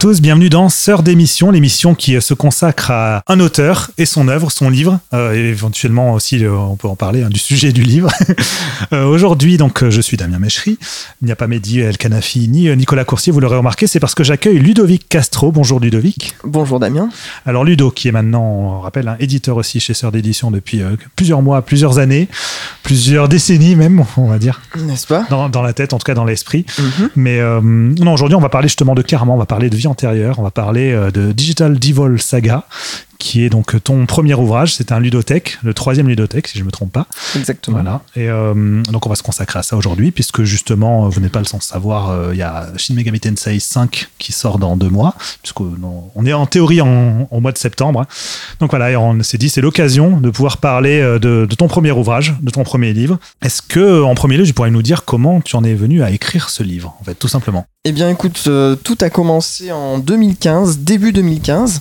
tous, bienvenue dans Sœur d'émission, l'émission qui euh, se consacre à un auteur et son œuvre, son livre, euh, et éventuellement aussi, euh, on peut en parler, hein, du sujet du livre. Euh, Aujourd'hui, donc, je suis Damien Mechery. Il n'y a pas Mehdi El Kanafi ni Nicolas Coursier, vous l'aurez remarqué, c'est parce que j'accueille Ludovic Castro. Bonjour Ludovic. Bonjour Damien. Alors Ludo, qui est maintenant, on rappelle, un éditeur aussi chez Sœur d'édition depuis plusieurs mois, plusieurs années, plusieurs décennies même, on va dire, N'est-ce pas? Dans, dans la tête, en tout cas dans l'esprit. Mhm. Mais non, aujourd'hui, on va parler justement de Karma, on va parler de vie antérieure, on va parler euh, de Digital Devil Saga, qui est donc ton premier ouvrage. C'est un ludothèque, le troisième ludothèque, si je ne me trompe pas. Exactement. Voilà. Et euh, donc, on va se consacrer à ça aujourd'hui, puisque justement, vous n'êtes pas le sans savoir, euh, il y a Shin Megami Tensei 5 qui sort dans deux mois, puisqu'on on est en théorie en, au mois de septembre. Donc voilà, et on s'est dit, c'est l'occasion de pouvoir parler euh, de, de ton premier ouvrage, de ton premier livre. Est-ce que, en premier lieu, tu pourrais nous dire comment tu en es venu à écrire ce livre, en fait, tout simplement? Eh bien écoute, euh, tout a commencé en 2015, début 2015.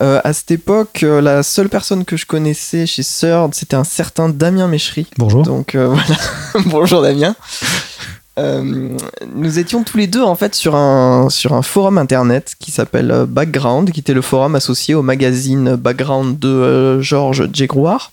Euh, à cette époque, euh, la seule personne que je connaissais chez Third, c'était un certain Damien Méchery. Bonjour. Donc voilà, bonjour Damien. Nous étions tous les deux en fait sur un, sur un forum internet qui s'appelle Background, qui était le forum associé au magazine Background de Georges Djegrouard.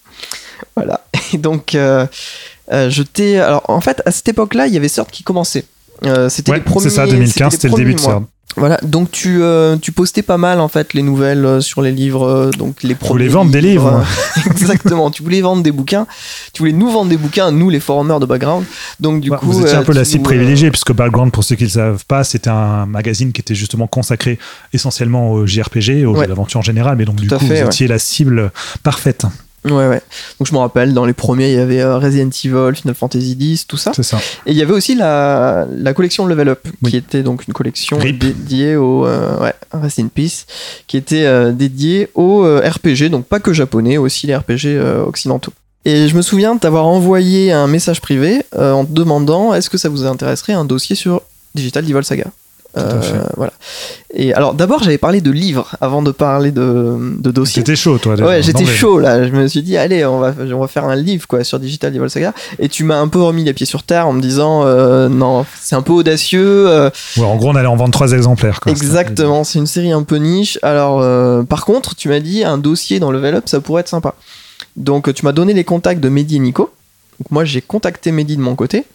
Voilà. Et donc, je t'ai. Alors en fait, à cette époque-là, il y avait Third qui commençait. Euh, c'était Ouais, les premiers. c'est ça, 2015, c'était le début de ça. Voilà, donc tu, euh, tu postais pas mal en fait les nouvelles euh, sur les livres, euh, donc les premiers. voulais vendre des livres. Exactement, tu voulais vendre des bouquins, tu voulais nous vendre des bouquins, nous les forumers de background. Donc du Ouais, coup, vous étiez un peu la tu cible privilégiée, puisque Background, pour ceux qui ne le savent pas, c'était un magazine qui était justement consacré essentiellement au JRPG, aux Ouais. jeux d'aventure en général, mais donc du Tout coup, fait, vous ouais. étiez la cible parfaite. Ouais, ouais. Donc je me rappelle, dans les premiers, il y avait euh, Resident Evil, Final Fantasy X, tout ça. C'est ça. Et il y avait aussi la, la collection Level Up, Oui. qui était donc une collection RIP. dédiée au. euh, ouais, Rest in Peace, qui était euh, dédiée au euh, RPG, donc pas que japonais, aussi les RPG occidentaux. Et je me souviens de t'avoir envoyé un message privé en te demandant est-ce que ça vous intéresserait un dossier sur Digital Devil Saga? Euh, voilà. Et alors d'abord j'avais parlé de livres avant de parler de, de dossier. C'était chaud, toi. Ouais, j'étais chaud là. Je me suis dit, allez, on va, on va faire un livre quoi sur Digital Devil Saga. Et tu m'as un peu remis les pieds sur terre en me disant, euh, non, c'est un peu audacieux. euh, Ouais, en gros, on allait en vendre trois exemplaires. Quoi. exactement, c'est une série un peu niche. Alors, par contre, tu m'as dit, un dossier dans Level Up, ça pourrait être sympa. Donc, tu m'as donné les contacts de Mehdi et Nico. Donc, moi, j'ai contacté Mehdi de mon côté.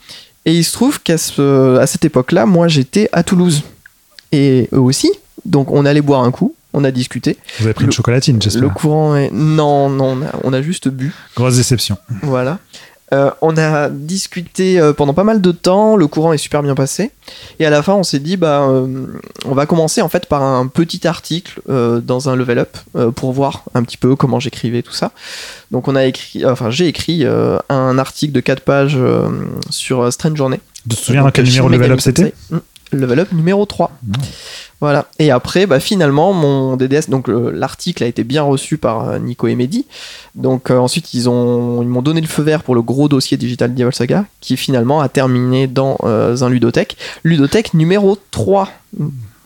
Et il se trouve qu'à ce, à cette époque-là, moi, j'étais à Toulouse. Et eux aussi. Donc, on allait boire un coup. On a discuté. Vous avez pris une chocolatine, j'espère. Le courant est. Non, non, on a, on a juste bu. Grosse déception. Voilà. Euh, on a discuté euh, pendant pas mal de temps, le courant est super bien passé. Et à la fin, on s'est dit, bah, euh, on va commencer en fait par un petit article dans un level up pour voir un petit peu comment j'écrivais tout ça. Donc on a écrit, enfin j'ai écrit un article de 4 pages sur Strange Journey. Tu te souviens dans quel numéro Level Up c'était. Level Up numéro 3. Mmh. Voilà. Et après, bah, finalement, mon DDS, donc le- l'article a été bien reçu par euh, Nico et Mehdi. Donc euh, ensuite, ils ont, ils m'ont donné le feu vert pour le gros dossier Digital Devil Saga, qui finalement a terminé dans euh, un ludothèque. Ludothèque numéro 3.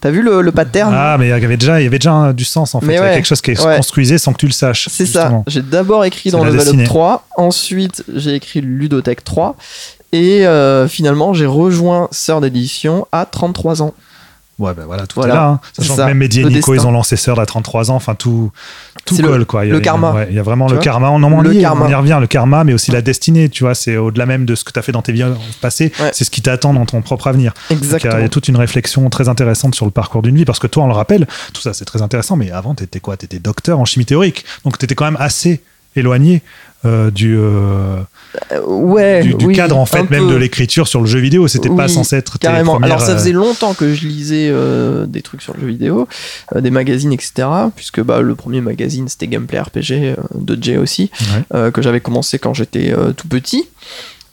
T'as vu le, le pattern? Ah, mais il y avait déjà, il y avait déjà un- du sens en fait. Il y avait quelque chose qui se Ouais. construisait sans que tu le saches. C'est ça. J'ai d'abord écrit dans la Level. Up 3, ensuite j'ai écrit Ludothèque 3, et euh, finalement j'ai rejoint Sœur d'édition à 33 ans. Ouais, ben voilà, tout Voilà. est là. hein. Sachant ça. que même Mehdi et Nico, destin. ils ont lancé Sœur à 33 ans. Enfin, tout, tout le- colle, quoi. Il y a- le il y a- karma. ouais, il y a vraiment Tu le karma. On en Le y est, karma. on y revient, le karma, mais aussi la destinée, tu vois. C'est au-delà même de ce que tu as fait dans tes vies passées. Ouais. C'est ce qui t'attend dans ton propre avenir. Donc, Il y, a- Exactement. il y a toute une réflexion très intéressante sur le parcours d'une vie, parce que toi, on le rappelle, tout ça c'est très intéressant, mais avant, tu étais quoi? Tu étais docteur en chimie théorique, donc tu étais quand même assez éloigné euh, du, Euh, ouais, du, du oui, cadre, en fait, même peu. de l'écriture sur le jeu vidéo. C'était pas Oui, censé être Carrément. Alors ça euh, faisait longtemps que je lisais euh, des trucs sur le jeu vidéo, euh, des magazines, etc. Puisque bah, le premier magazine c'était Gameplay RPG euh, de Jay aussi, ouais. euh, que j'avais commencé quand j'étais euh, tout petit.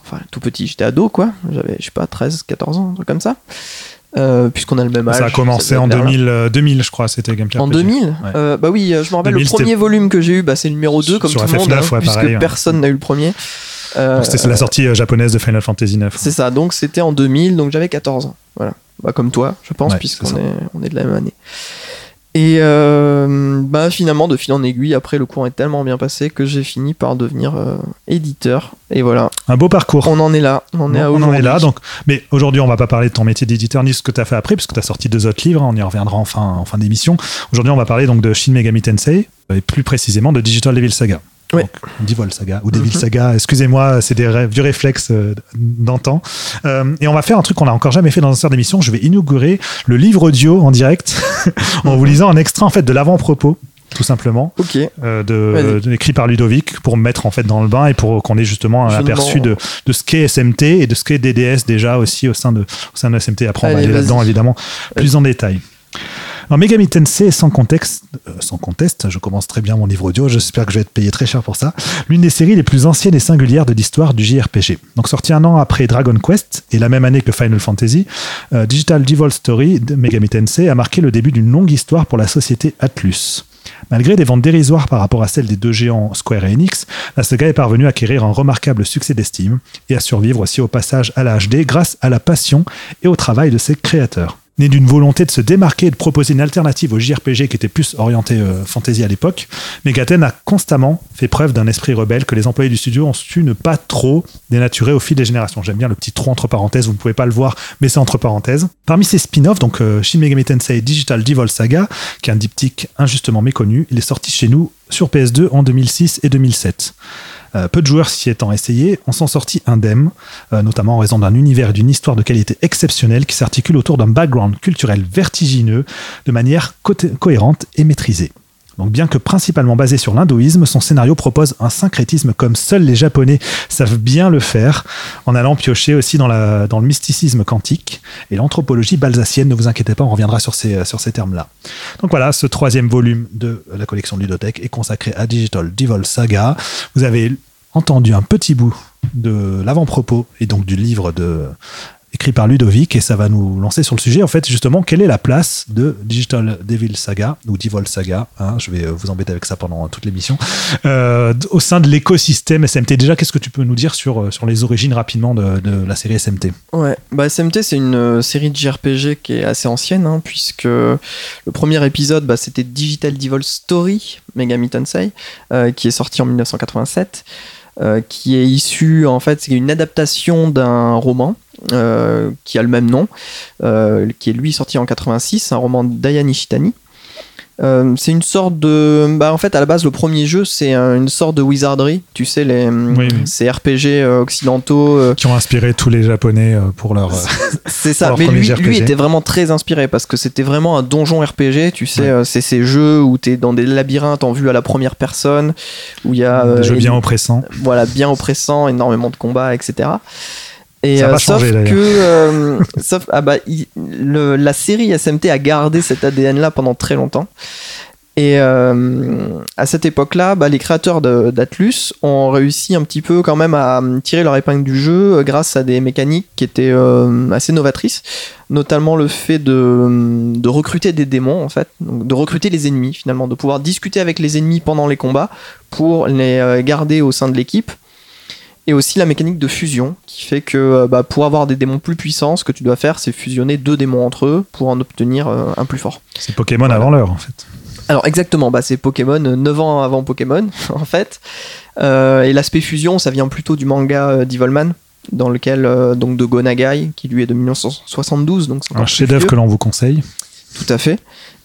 Enfin tout petit, j'étais ado quoi. J'avais je sais pas 13, 14 ans, un truc comme ça. Euh, Puisqu'on a le même âge. Ça a commencé en être vers là. 2000, euh, 2000, je crois, c'était Gameplay En RPG. 2000 Ouais. Euh, Bah oui, euh, je me rappelle 2000, le premier volume que j'ai eu, bah, c'est le numéro 2 comme Sur tout le monde, FF9, hein, ouais, puisque pareil, ouais. personne n'a eu le premier. Euh, C'était la sortie euh, japonaise de Final Fantasy 9. C'est ça, donc c'était en 2000, donc j'avais 14 ans. Voilà. Bah, comme toi, je pense, Ouais, puisqu'on est, on est de la même année. Et euh, bah finalement, de fil en aiguille, après le cours est tellement bien passé que j'ai fini par devenir euh, éditeur. Et voilà. Un beau parcours. On en est là. On en est, à on en est là. Donc, mais aujourd'hui, on va pas parler de ton métier d'éditeur ni de ce que tu as fait après, puisque tu as sorti deux autres livres. hein, On y reviendra en fin, en fin d'émission. Aujourd'hui, on va parler donc de Shin Megami Tensei et plus précisément de Digital Devil Saga. Ouais. Donc, Devil Saga ou Devil Mhm. Saga, excusez-moi, c'est des ré- vieux réflexes euh, d'antan. Euh, et on va faire un truc qu'on n'a encore jamais fait dans un certain d'émission. Je vais inaugurer le livre audio en direct en vous lisant un extrait en fait de l'avant-propos, tout simplement. Ok. euh, de, écrit par Ludovic pour me mettre en fait dans le bain et pour qu'on ait justement un aperçu de, de ce qu'est SMT et de ce qu'est DDS déjà aussi au sein de, au sein de SMT. Après, on va aller là-dedans évidemment plus en détail. Alors, Megami Tensei est sans contexte, euh, sans conteste, je commence très bien mon livre audio, j'espère que je vais être payé très cher pour ça, l'une des séries les plus anciennes et singulières de l'histoire du JRPG. Donc sorti un an après Dragon Quest et la même année que Final Fantasy, euh, Digital Devil Story de Megami Tensei a marqué le début d'une longue histoire pour la société Atlus. Malgré des ventes dérisoires par rapport à celles des deux géants Square et Enix, la saga est parvenue à acquérir un remarquable succès d'estime et à survivre aussi au passage à la HD grâce à la passion et au travail de ses créateurs. Né d'une volonté de se démarquer et de proposer une alternative au JRPG qui était plus orienté euh, fantasy à l'époque, Megaten a constamment fait preuve d'un esprit rebelle que les employés du studio ont su ne pas trop dénaturer au fil des générations. J'aime bien le petit trou entre parenthèses, vous ne pouvez pas le voir, mais c'est entre parenthèses. Parmi ces spin-offs, donc euh, Shin Megami Tensei Digital Devil Saga, qui est un diptyque injustement méconnu, il est sorti chez nous sur PS2 en 2006 et 2007. Euh, peu de joueurs s'y étant essayés en sont sortis indemnes, euh, notamment en raison d'un univers et d'une histoire de qualité exceptionnelle qui s'articule autour d'un background culturel vertigineux de manière cohérente et maîtrisée. Donc bien que principalement basé sur l'hindouisme, son scénario propose un syncrétisme comme seuls les Japonais savent bien le faire, en allant piocher aussi dans, le mysticisme quantique et l'anthropologie balsacienne. Ne vous inquiétez pas, on reviendra sur ces, sur termes-là. Donc voilà, ce troisième volume de la collection de Ludothèque est consacré à Digital Devil Saga. Vous avez entendu un petit bout de l'avant-propos et donc du livre de écrit par Ludovic et ça va nous lancer sur le sujet. En fait justement quelle est la place de Digital Devil Saga ou Devil Saga hein, je vais euh, vous embêter avec ça pendant toute l'émission euh, au sein de l'écosystème SMT déjà qu'est-ce que tu peux nous dire sur, euh, sur les origines rapidement de, de la série SMT Ouais, bah SMT c'est une euh, série de JRPG qui est assez ancienne, hein, puisque le premier épisode bah, c'était Digital Devil Story, Megami Tensei, euh, qui est sorti en 1987, euh, qui est issu en fait, c'est une adaptation d'un roman euh, qui a le même nom, euh, qui est lui sorti en 86, un roman d'Aya Nishitani. Euh, c'est une sorte de. Bah, en fait, à la base, le premier jeu, c'est un- une sorte de wizardry. Tu sais, les, Oui, oui. ces RPG euh, occidentaux euh, qui ont inspiré tous les japonais pour leur C'est ça, mais lui, lui était vraiment très inspiré parce que c'était vraiment un donjon RPG, tu sais, Ouais. c'est ces jeux où t'es dans des labyrinthes en vue à la première personne, où il y a des euh, jeux bien oppressants voilà, bien oppressant, énormément de combats, etc. Et Ça euh, sauf changer, que, euh, sauf, ah bah, il- le- la série SMT a gardé cet ADN là pendant très longtemps. Et euh, à cette époque-là, bah, les créateurs d'Atlus ont réussi un petit peu quand même à tirer leur épingle du jeu grâce à des mécaniques qui étaient assez novatrices, notamment le fait de, de recruter des démons en fait, donc de recruter les ennemis finalement, de pouvoir discuter avec les ennemis pendant les combats pour les garder au sein de l'équipe. Et aussi la mécanique de fusion qui fait que euh, bah, pour avoir des démons plus puissants, ce que tu dois faire, c'est fusionner deux démons entre eux pour en obtenir euh, un plus fort. c'est Pokémon Voilà. avant l'heure en fait Alors exactement, bah, c'est Pokémon euh, 9 ans avant Pokémon en fait. Euh, et l'aspect fusion, ça vient plutôt du manga euh, Devilman, dans lequel euh, donc de Gonagai, qui lui est de 1972, donc c'est encore un chef-d'œuvre que l'on vous conseille Tout à fait.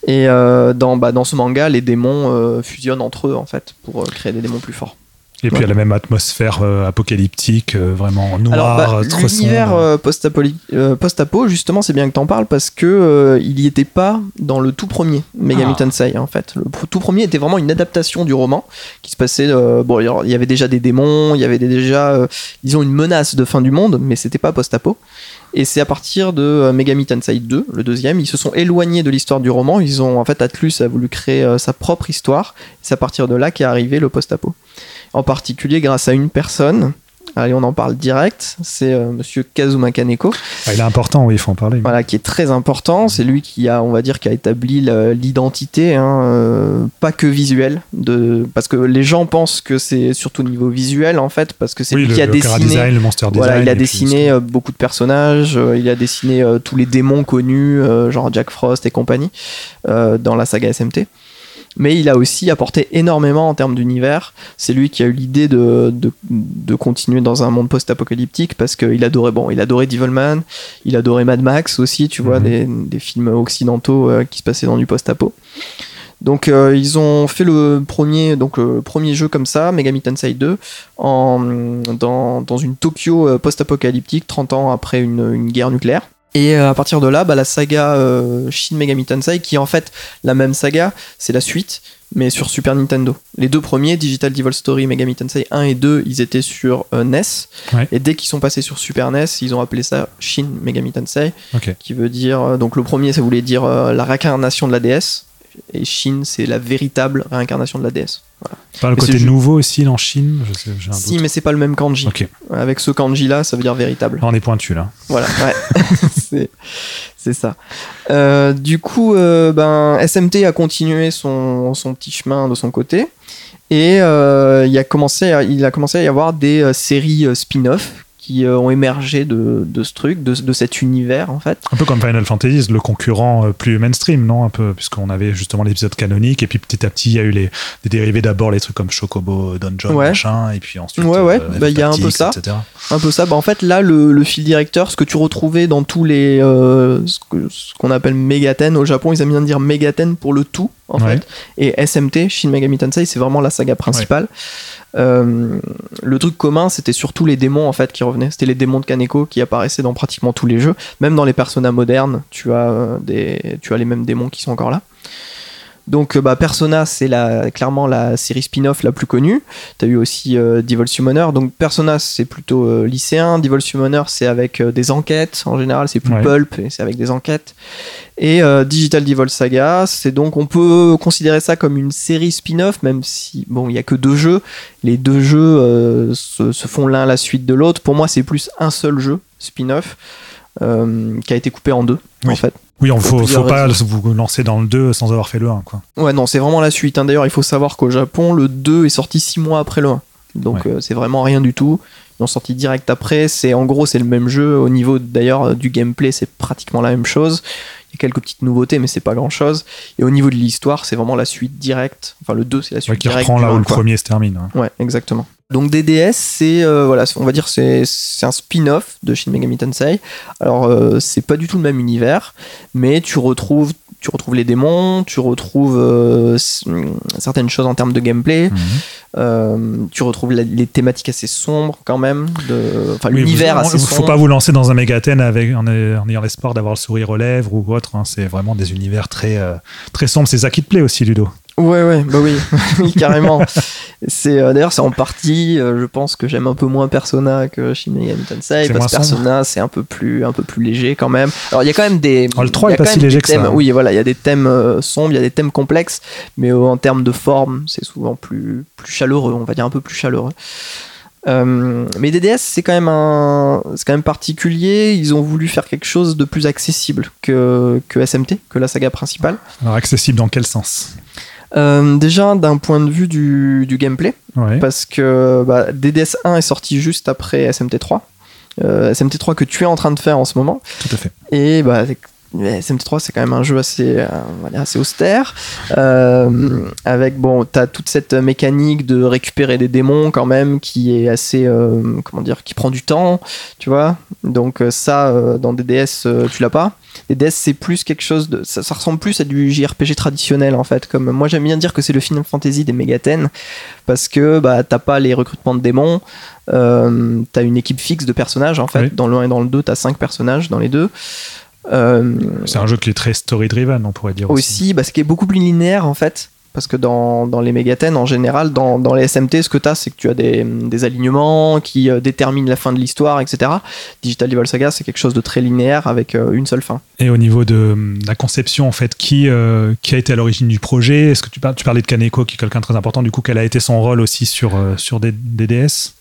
Et euh, dans, bah, dans ce manga, les démons euh, fusionnent entre eux en fait pour euh, créer des démons plus forts. Et puis il y a la même atmosphère euh, apocalyptique, euh, vraiment noire, bah, euh, trop l'univers sombre. euh, euh, post-apo, justement, c'est bien que t'en parles parce que euh, il y était pas dans le tout premier Megami Ah. Tensei. En fait, le tout premier était vraiment une adaptation du roman qui se passait. euh, bon, il y avait déjà des démons, il y avait déjà, euh, disons, une menace de fin du monde, mais c'était pas post-apo. Et c'est à partir de euh, Megami Tensei 2, le deuxième, ils se sont éloignés de l'histoire du roman. Ils ont, en fait, Atlus a voulu créer euh, sa propre histoire. C'est à partir de là qu'est arrivé le post-apo. En particulier grâce à une personne Allez, on en parle direct. C'est euh, Monsieur Kazuma Kaneko. Ah, il est important, oui, il faut en parler. Voilà, qui est très important. C'est lui qui a, on va dire, qui a établi l'identité, hein, euh, pas que visuelle, de, parce que les gens pensent que c'est surtout au niveau visuel en fait, parce que c'est oui, lui le, qui a le dessiné. design, le monster design. Voilà, il a puis dessiné euh, beaucoup de personnages, euh, il a dessiné tous les démons connus, genre Jack Frost et compagnie, dans la saga SMT. Mais il a aussi apporté énormément en termes d'univers. C'est lui qui a eu l'idée de, de, de continuer dans un monde post-apocalyptique parce qu'il adorait, bon, il adorait Devilman, il adorait Mad Max aussi, tu vois, Mhm. des, des films occidentaux euh, qui se passaient dans du post-apo. Donc euh, ils ont fait le premier, donc, le premier jeu comme ça, Megami Tensei 2, en, dans, dans une Tokyo euh, post-apocalyptique, 30 ans après une, une guerre nucléaire. Et euh, à partir de là, bah, la saga euh, Shin Megami Tensei, qui est en fait la même saga, c'est la suite, mais sur Super Nintendo. Les deux premiers, Digital Devil Story, Megami Tensei 1 et 2, ils étaient sur euh, NES. Ouais. Et dès qu'ils sont passés sur Super NES, ils ont appelé ça Shin Megami Tensei, qui veut dire. donc le premier, ça voulait dire euh, la réincarnation de la déesse. Et Shin, c'est la véritable réincarnation de la Pas le Mais côté nouveau aussi en Chine je sais, un Si, doute. mais c'est pas le même kanji. Ok, Avec ce kanji là, ça veut dire véritable. on est pointu là. Voilà, ouais. c'est, ça. Euh, du coup, euh, ben, SMT a continué son, son petit chemin de son côté. Et euh, il, a commencé à, il a commencé à y avoir des séries spin-off qui euh, ont émergé de, de ce truc, de, de cet univers en fait. Un peu comme Final Fantasy, le concurrent euh, plus mainstream, non Un peu, puisqu'on avait justement l'épisode canonique, et puis petit à petit, il y a eu les, des dérivés d'abord, les trucs comme Chocobo Dungeon, Ouais. machin, et puis ensuite. Ouais, ouais, euh, bah, il y a un peu ça. etc. Un peu ça. Bah, en fait, là, le, le fil directeur, ce que tu retrouvais dans tous les. euh, ce que- ce qu'on appelle Megaten au Japon, ils aiment bien dire Megaten pour le tout, en Ouais. fait. Et SMT, Shin Megami Tensei, c'est vraiment la saga principale. Euh, le truc commun, c'était surtout les démons en fait qui revenaient. C'était les démons de Kaneko qui apparaissaient dans pratiquement tous les jeux. Même dans les personnages modernes, tu as, euh, des, tu as les mêmes démons qui sont encore là. Donc euh, bah, Persona, c'est la, clairement la série spin-off la plus connue. T'as eu aussi euh, Devil Summoner. Donc Persona, c'est plutôt euh, lycéen. Devil Summoner, c'est avec euh, des enquêtes. En général, c'est plus Ouais. pulp et c'est avec des enquêtes. Et Digital Devil Saga, c'est donc on peut considérer ça comme une série spin-off, même si bon, il y a que deux jeux. Les deux jeux se, se font l'un à la suite de l'autre. Pour moi, c'est plus un seul jeu spin-off euh, qui a été coupé en deux en fait. Oui, on faut, faut pas vous lancer dans le 2 sans avoir fait le 1, quoi. Ouais, non, c'est vraiment la suite. hein. D'ailleurs, il faut savoir qu'au Japon, le 2 est sorti 6 mois après le 1. Donc, Ouais. euh, c'est vraiment rien du tout. Ils ont sorti direct après. C'est En gros, c'est le même jeu. Au niveau, d'ailleurs, euh, du gameplay, c'est pratiquement la même chose. Il y a quelques petites nouveautés, mais c'est pas grand chose. Et au niveau de l'histoire, c'est vraiment la suite directe. Enfin, le 2, c'est la suite Ouais, qui directe. reprend là où le quoi. premier se termine. hein. Ouais, exactement. Donc DDS, c'est euh, voilà, on va dire c'est un spin-off de Shin Megami Tensei. Alors euh, c'est pas du tout le même univers, mais tu retrouves tu retrouves les démons, tu retrouves euh, s- certaines choses en termes de gameplay, Mhm. tu retrouves la- les thématiques assez sombres quand même, enfin Oui, l'univers assez sombre. Faut pas vous lancer dans un mégathène avec, en, en ayant l'espoir d'avoir le sourire aux lèvres ou autre. hein. C'est vraiment des univers très, très sombres. C'est ça qui te plaît aussi, Ludo. Ouais, ouais, bah oui, Oui, carrément. C'est euh, d'ailleurs c'est en partie, euh, je pense que j'aime un peu moins Persona que Shin Megami Tensei parce que. Persona c'est un peu plus un peu plus léger quand même. Alors il y a quand même des Oh, le 3 il y est pas si léger que ça, thèmes- hein. Oui, voilà, il y a des thèmes euh, sombres, il y a des thèmes complexes, mais en termes de forme, c'est souvent plus plus chaleureux, on va dire un peu plus chaleureux. Mais DDS c'est quand même un c'est quand même particulier ils ont voulu faire quelque chose de plus accessible que, que SMT que la saga principale Alors, accessible dans quel sens? Euh, déjà d'un point de vue du, du gameplay Ouais. parce que bah, DDS 1 est sorti juste après SMT3. Euh, SMT3 que tu es en train de faire en ce moment. Tout à fait. Et bah, mais SMT3, c'est quand même un jeu assez, euh, assez austère. Euh, avec, bon, t'as toute cette mécanique de récupérer des démons quand même qui est assez, euh, comment dire, qui prend du temps, tu vois. Donc, euh, ça, dans DDS, tu l'as pas. DDS, c'est plus quelque chose de. Ça, ça ressemble plus à du JRPG traditionnel en fait. Comme moi, j'aime bien dire que c'est le Final Fantasy des Megaten parce que bah, t'as pas les recrutements de démons, t'as une équipe fixe de personnages en fait. Oui. Dans le 1 et dans le 2, t'as 5 personnages dans les deux. Euh, C'est un jeu qui est très story-driven, on pourrait dire aussi. aussi, bah, ce qui est beaucoup plus linéaire en fait. Parce que dans, dans les Megaten, en général, dans, dans les SMT, ce que tu as, c'est que tu as des, des alignements qui euh, déterminent la fin de l'histoire, etc. Digital Devil Saga, c'est quelque chose de très linéaire avec euh, une seule fin. Et au niveau de, la conception, en fait, qui, euh, qui a été à l'origine du projet? Est-ce que tu, par- tu parlais de Kaneko, qui est quelqu'un de très important, du coup, quel a été son rôle aussi sur, sur des, des DS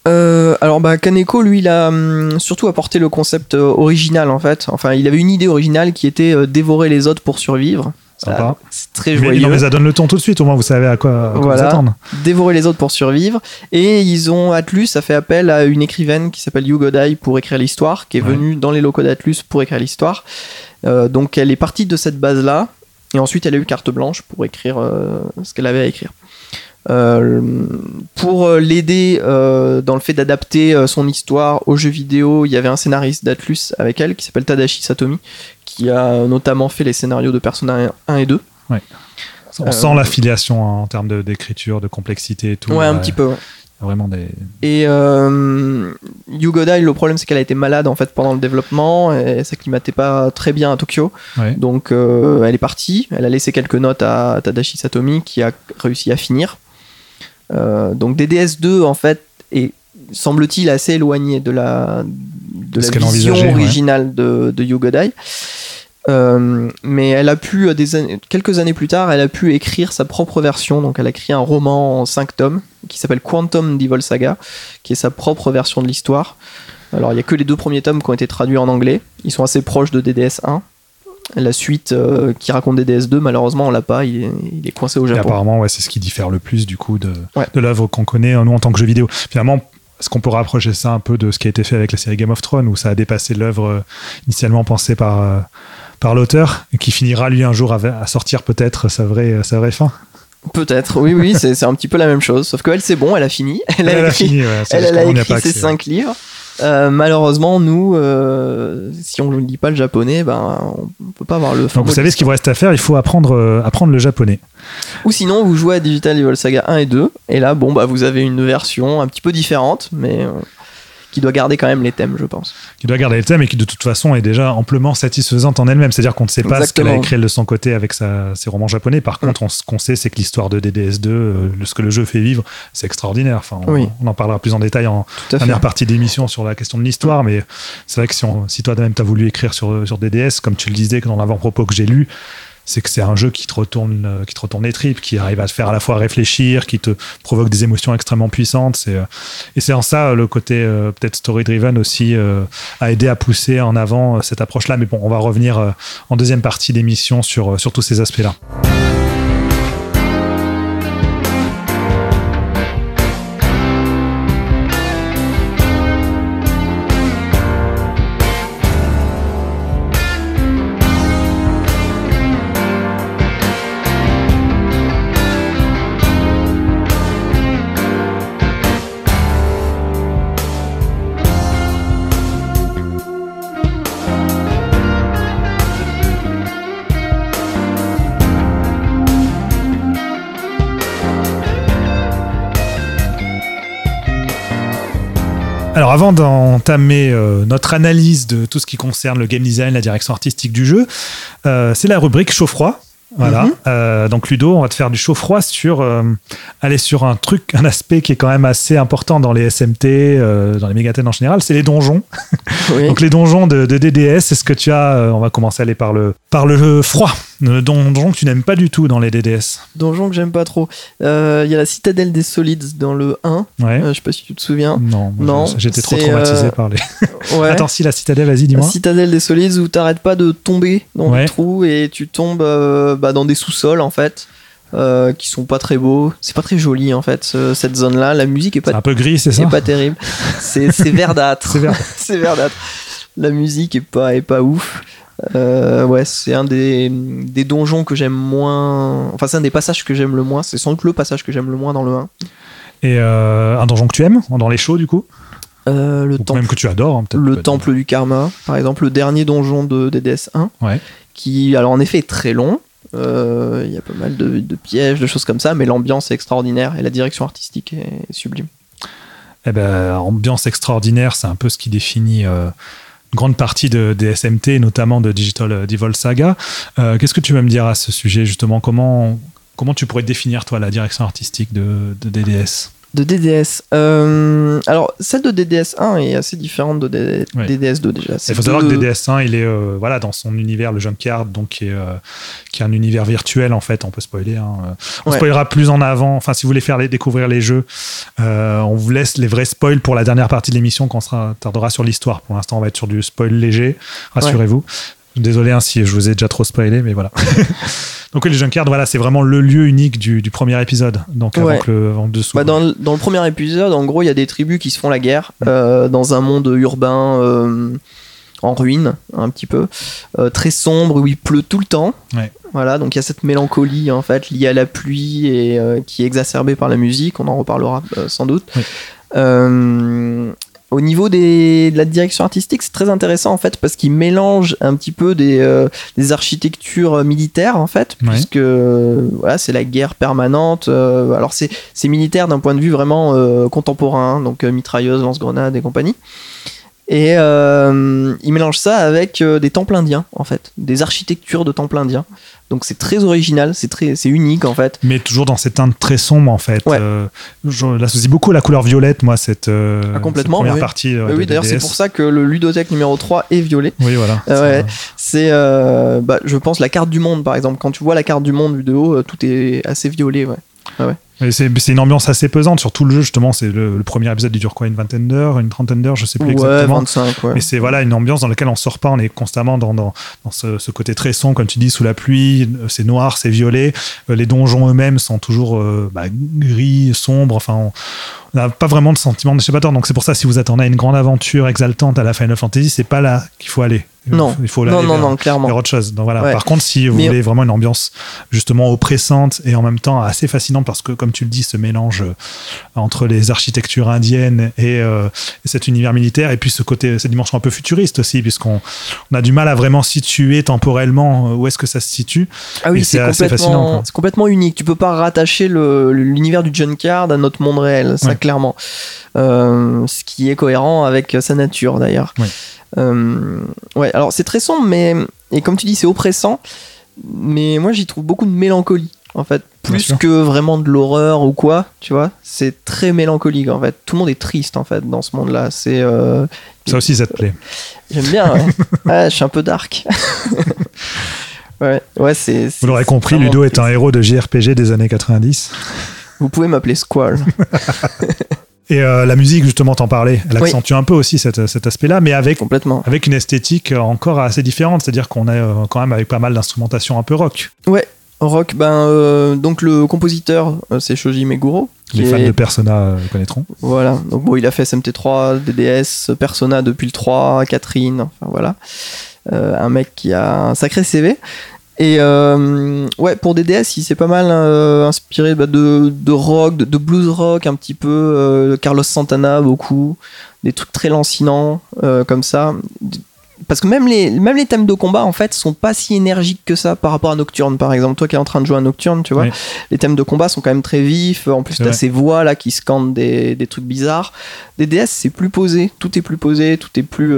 alors bah Kaneko lui il a hum, surtout apporté le concept original en fait. Enfin il avait une idée originale qui était dévorer les autres pour survivre. Voilà, C'est très Mais, joyeux. non, mais ça donne le ton tout de suite, au moins vous savez à quoi, à quoi Voilà. vous attendre. Dévorer les autres pour survivre. Et ils ont Atlus a fait appel à une écrivaine qui s'appelle Yu Godai pour écrire l'histoire, qui est Ouais. venue dans les locaux d'Atlus pour écrire l'histoire. Euh, donc elle est partie de cette base là. Et ensuite elle a eu carte blanche pour écrire euh, ce qu'elle avait à écrire. Euh, pour l'aider euh, dans le fait d'adapter euh, son histoire aux jeux vidéo, il y avait un scénariste d'Atlus avec elle qui s'appelle Tadashi Satomi, qui a notamment fait les scénarios de Persona 1 et 2. On Euh, sent l'affiliation hein, en termes de- d'écriture, de, complexité et tout. Ouais, un Euh, petit peu. ouais. Vraiment des. Et euh, Yugoda, le problème c'est qu'elle a été malade en fait pendant le développement et elle s'acclimatait pas très bien à Tokyo. Ouais. Donc euh, elle est partie. Elle a laissé quelques notes à Tadashi Satomi qui a réussi à finir. Euh, donc DDS2 en fait est semble-t-il assez éloigné de la de la vision originale de, de Yugodai. Euh, mais elle a pu, euh, des années- quelques années plus tard, elle a pu écrire sa propre version. Donc, elle a écrit un roman en 5 tomes qui s'appelle Quantum Devil Saga, qui est sa propre version de l'histoire. Alors, il n'y a que les deux premiers tomes qui ont été traduits en anglais. Ils sont assez proches de DDS 1. La suite euh, qui raconte DDS 2, malheureusement, on l'a pas. Il est, il est coincé au Et Japon. apparemment, ouais, c'est ce qui diffère le plus du coup de, Ouais. de l'œuvre qu'on connaît nous en tant que jeu vidéo. Finalement, est-ce qu'on peut rapprocher ça un peu de ce qui a été fait avec la série Game of Thrones, où ça a dépassé l'œuvre initialement pensée par, euh, par l'auteur, et qui finira lui un jour à, à sortir peut-être sa vraie, sa vraie fin Peut-être, oui, oui, c'est un petit peu la même chose. Sauf qu'elle, c'est bon, elle a fini. Elle, a écrit, fini, ouais, elle, a écrit ses cinq livres. Euh, malheureusement, nous, euh, si on ne lit pas le japonais, ben, on peut pas avoir le. Donc vous savez ce qu'il vous reste à faire, il faut apprendre, euh, apprendre le japonais. Ou sinon, vous jouez à Digital Evil Saga 1 et 2, et là, bon, bah, vous avez une version un petit peu différente, mais qui doit garder quand même les thèmes, je pense. qui doit garder le thème et qui de toute façon est déjà amplement satisfaisante en elle-même. C'est-à-dire qu'on ne sait pas ce qu'elle a écrit de son côté avec sa- ses romans japonais. Par contre, on, ce qu'on sait, c'est que l'histoire de DDS2, euh, ce que le jeu fait vivre, c'est extraordinaire. Enfin, on, Oui. on en parlera plus en détail en dernière partie d'émission sur la question de l'histoire. Mais c'est vrai que si, on- si toi-même t'as voulu écrire sur, sur DDS, comme tu le disais dans l'avant-propos que j'ai lu, c'est que c'est un jeu qui te retourne euh, qui te retourne les tripes qui arrive à te faire à la fois réfléchir qui te provoque des émotions extrêmement puissantes. Euh, et c'est en ça euh, le côté peut-être story driven aussi a aidé à pousser en avant cette approche là mais bon on va revenir en deuxième partie d'émission sur sur tous ces aspects là Alors avant d'entamer euh, notre analyse de tout ce qui concerne le game design, la direction artistique du jeu, euh, c'est la rubrique chaud-froid. Voilà. Mhm. Euh, donc Ludo, on va te faire du chaud-froid sur aller sur un truc, un aspect qui est quand même assez important dans les SMT, dans les mégathènes en général, c'est les donjons. Oui. Donc les donjons de, de DDS, est-ce que tu as On va commencer à aller par le par le froid, donjon que tu n'aimes pas du tout dans les DDS. Donjon que j'aime pas trop. Euh, Il y a la citadelle des solides dans le 1. Ouais. Euh, je sais pas si tu te souviens. non, non, j'étais trop traumatisé euh, par les. Ouais. Attends, si la citadelle, vas-y, La dis-moi. citadelle des solides où t'arrêtes pas de tomber dans Ouais. des trous et tu tombes euh, bah, dans des sous-sols en fait. euh, qui sont pas très beaux, c'est pas très joli en fait ce- cette zone là, la musique est pas, un peu gris, c'est ça est pas terrible, c'est verdâtre, C'est c'est verdâtre. La musique est pas, est pas ouf. Euh, ouais, c'est un des, des donjons que j'aime moins. Enfin, c'est un des passages que j'aime le moins. C'est sans doute le passage que j'aime le moins dans le 1. Et euh, un donjon que tu aimes, dans les shows du coup? Euh, le Ou temple, même que tu adores, hein, peut-être. le temple du karma, par exemple, le dernier donjon de DDS 1, Ouais. qui, alors en effet, est très long. Euh, Il y a pas mal de, de pièges, de choses comme ça, mais l'ambiance est extraordinaire et la direction artistique est sublime. Eh ben, ambiance extraordinaire, c'est un peu ce qui définit euh, grande partie de, des SMT, notamment de Digital Devil Saga. Euh, Qu'est-ce que tu veux me dire à ce sujet, justement? Comment comment tu pourrais définir, toi, la direction artistique de, de DDS de DDS. Euh, alors, celle de DDS 1 est assez différente de DDS 2 déjà. Il faut savoir que DDS 1, il est euh, voilà, dans son univers, le Junkyard, donc qui est, euh, qui est un univers virtuel en fait. On peut spoiler. Hein. On spoilera plus en avant. Enfin, si vous voulez faire les, découvrir les jeux, on vous laisse les vrais spoils pour la dernière partie de l'émission quand on sera, tardera sur l'histoire. Pour l'instant, on va être sur du spoil léger. Rassurez-vous. Désolé hein, si je vous ai déjà trop spoilé, mais voilà. Donc les Junkyard, voilà, c'est vraiment le lieu unique du, premier épisode. Donc avant le dessous. Bah, dans, le, premier épisode, en gros, il y a des tribus qui se font la guerre mm. euh, dans un monde urbain euh, en ruine, un petit peu, euh, très sombre où il pleut tout le temps. Voilà, donc il y a cette mélancolie en fait liée à la pluie et qui est exacerbée par la musique. On en reparlera sans doute. Au niveau des, de la direction artistique, c'est très intéressant en fait parce qu'il mélange un petit peu des, euh, des, architectures militaires en fait, puisque voilà, c'est la guerre permanente. Euh, alors c'est militaire d'un point de vue vraiment euh, contemporain, donc mitrailleuse, lance-grenades et compagnie. Et il mélange ça avec des temples indiens en fait, des architectures de temples indiens. Donc c'est très original, c'est très, c'est unique en fait. Mais toujours dans cette teinte très sombre en fait. Ouais. Euh, je l'associe beaucoup à la couleur violette, moi, cette, euh, ah, complètement, première partie. Euh, oui, d'ailleurs, c'est pour ça que le ludothèque numéro 3 est violet. Oui, voilà. c'est, bah, je pense, la carte du monde par exemple. Quand tu vois la carte du monde vue de haut, tout est assez violet. Ouais. ouais. C'est une ambiance assez pesante sur tout le jeu, justement. C'est le, premier épisode du dure quoi Une vingtaine d'heures, une trentaine d'heures, je sais plus exactement. 25, ouais. Mais c'est voilà, une ambiance dans laquelle on sort pas, on est constamment dans, dans, dans ce, côté très sombre, comme tu dis, sous la pluie, c'est noir, c'est violet. Euh, les donjons eux-mêmes sont toujours euh, bah, gris, sombres. Enfin, on n'a pas vraiment de sentiment d'échappatoire. Donc c'est pour ça, si vous attendez à une grande aventure exaltante à la Final Fantasy, c'est pas là qu'il faut aller. Non, il faut non, non, non, clairement. autre chose. Donc, voilà. Par contre, si vous voulez vraiment une ambiance justement oppressante et en même temps assez fascinante, parce que comme tu le dis, ce mélange euh, entre les architectures indiennes et, euh, cet univers militaire, et puis ce côté, cette dimension un peu futuriste aussi, puisqu'on on a du mal à vraiment situer temporellement euh, où est-ce que ça se situe. Ah oui, c'est complètement, c'est complètement unique. Tu peux pas rattacher l'univers du Junkyard à notre monde réel, ça clairement. ce qui est cohérent avec sa nature d'ailleurs. Euh, ouais, alors c'est très sombre, mais et comme tu dis, c'est oppressant. Mais moi, j'y trouve beaucoup de mélancolie, en fait, plus que vraiment de l'horreur ou quoi, tu vois. C'est très mélancolique, en fait. Tout le monde est triste, en fait, dans ce monde-là. C'est euh, ça aussi, ça te plaît. J'aime bien. Ouais. je suis un peu dark. ouais, ouais, c'est. Vous l'aurez compris, Ludo est un héros de JRPG des années 90. Vous pouvez m'appeler Squall. Et euh, la musique, justement, t'en parlais, elle accentue un peu aussi cet, cet aspect-là, mais avec, Complètement. avec une esthétique encore assez différente, c'est-à-dire qu'on est euh, quand même avec pas mal d'instrumentation un peu rock. Ouais, rock, ben, euh, donc le compositeur, c'est Shoji Meguro. Les fans de Persona connaîtront. Voilà, donc bon, il a fait SMT3, DDS, Persona depuis le 3, Catherine, enfin voilà. un mec qui a un sacré CV. Et euh, ouais, pour DDS, il s'est pas mal euh, inspiré bah, de, de, rock, de, blues rock un petit peu, euh, Carlos Santana beaucoup, des trucs très lancinants comme ça. Parce que même les, même les thèmes de combat en fait sont pas si énergiques que ça par rapport à Nocturne par exemple. Toi qui es en train de jouer à Nocturne, tu vois, les thèmes de combat sont quand même très vifs. En plus, t'as ces voix là qui scandent des, des trucs bizarres. DDS, c'est plus posé, tout est plus posé, tout est plus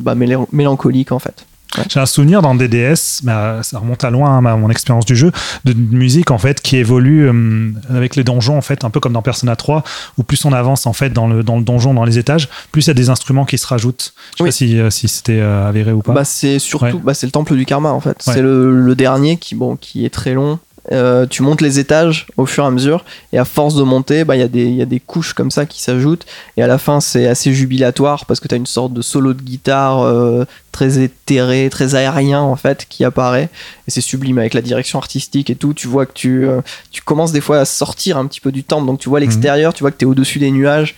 bah, mélancolique en fait. J'ai un souvenir dans DDS, mais ça remonte à loin à mon expérience du jeu, de musique en fait qui évolue euh, avec les donjons en fait, un peu comme dans Persona 3, où plus on avance en fait dans le, dans le donjon, dans les étages, plus il y a des instruments qui se rajoutent. Je sais pas si, euh, si c'était euh, avéré ou pas. Bah, c'est surtout, bah, c'est le temple du karma en fait. C'est le, le, dernier qui, bon, qui est très long euh, tu montes les étages au fur et à mesure, et à force de monter, bah, il y, y, a des couches comme ça qui s'ajoutent, et à la fin c'est assez jubilatoire parce que tu as une sorte de solo de guitare euh, très éthéré, très aérien en fait, qui apparaît, et c'est sublime avec la direction artistique et tout, tu vois que tu, euh, tu commences des fois à sortir un petit peu du temple, donc tu vois l'extérieur, tu vois que tu es au-dessus des nuages,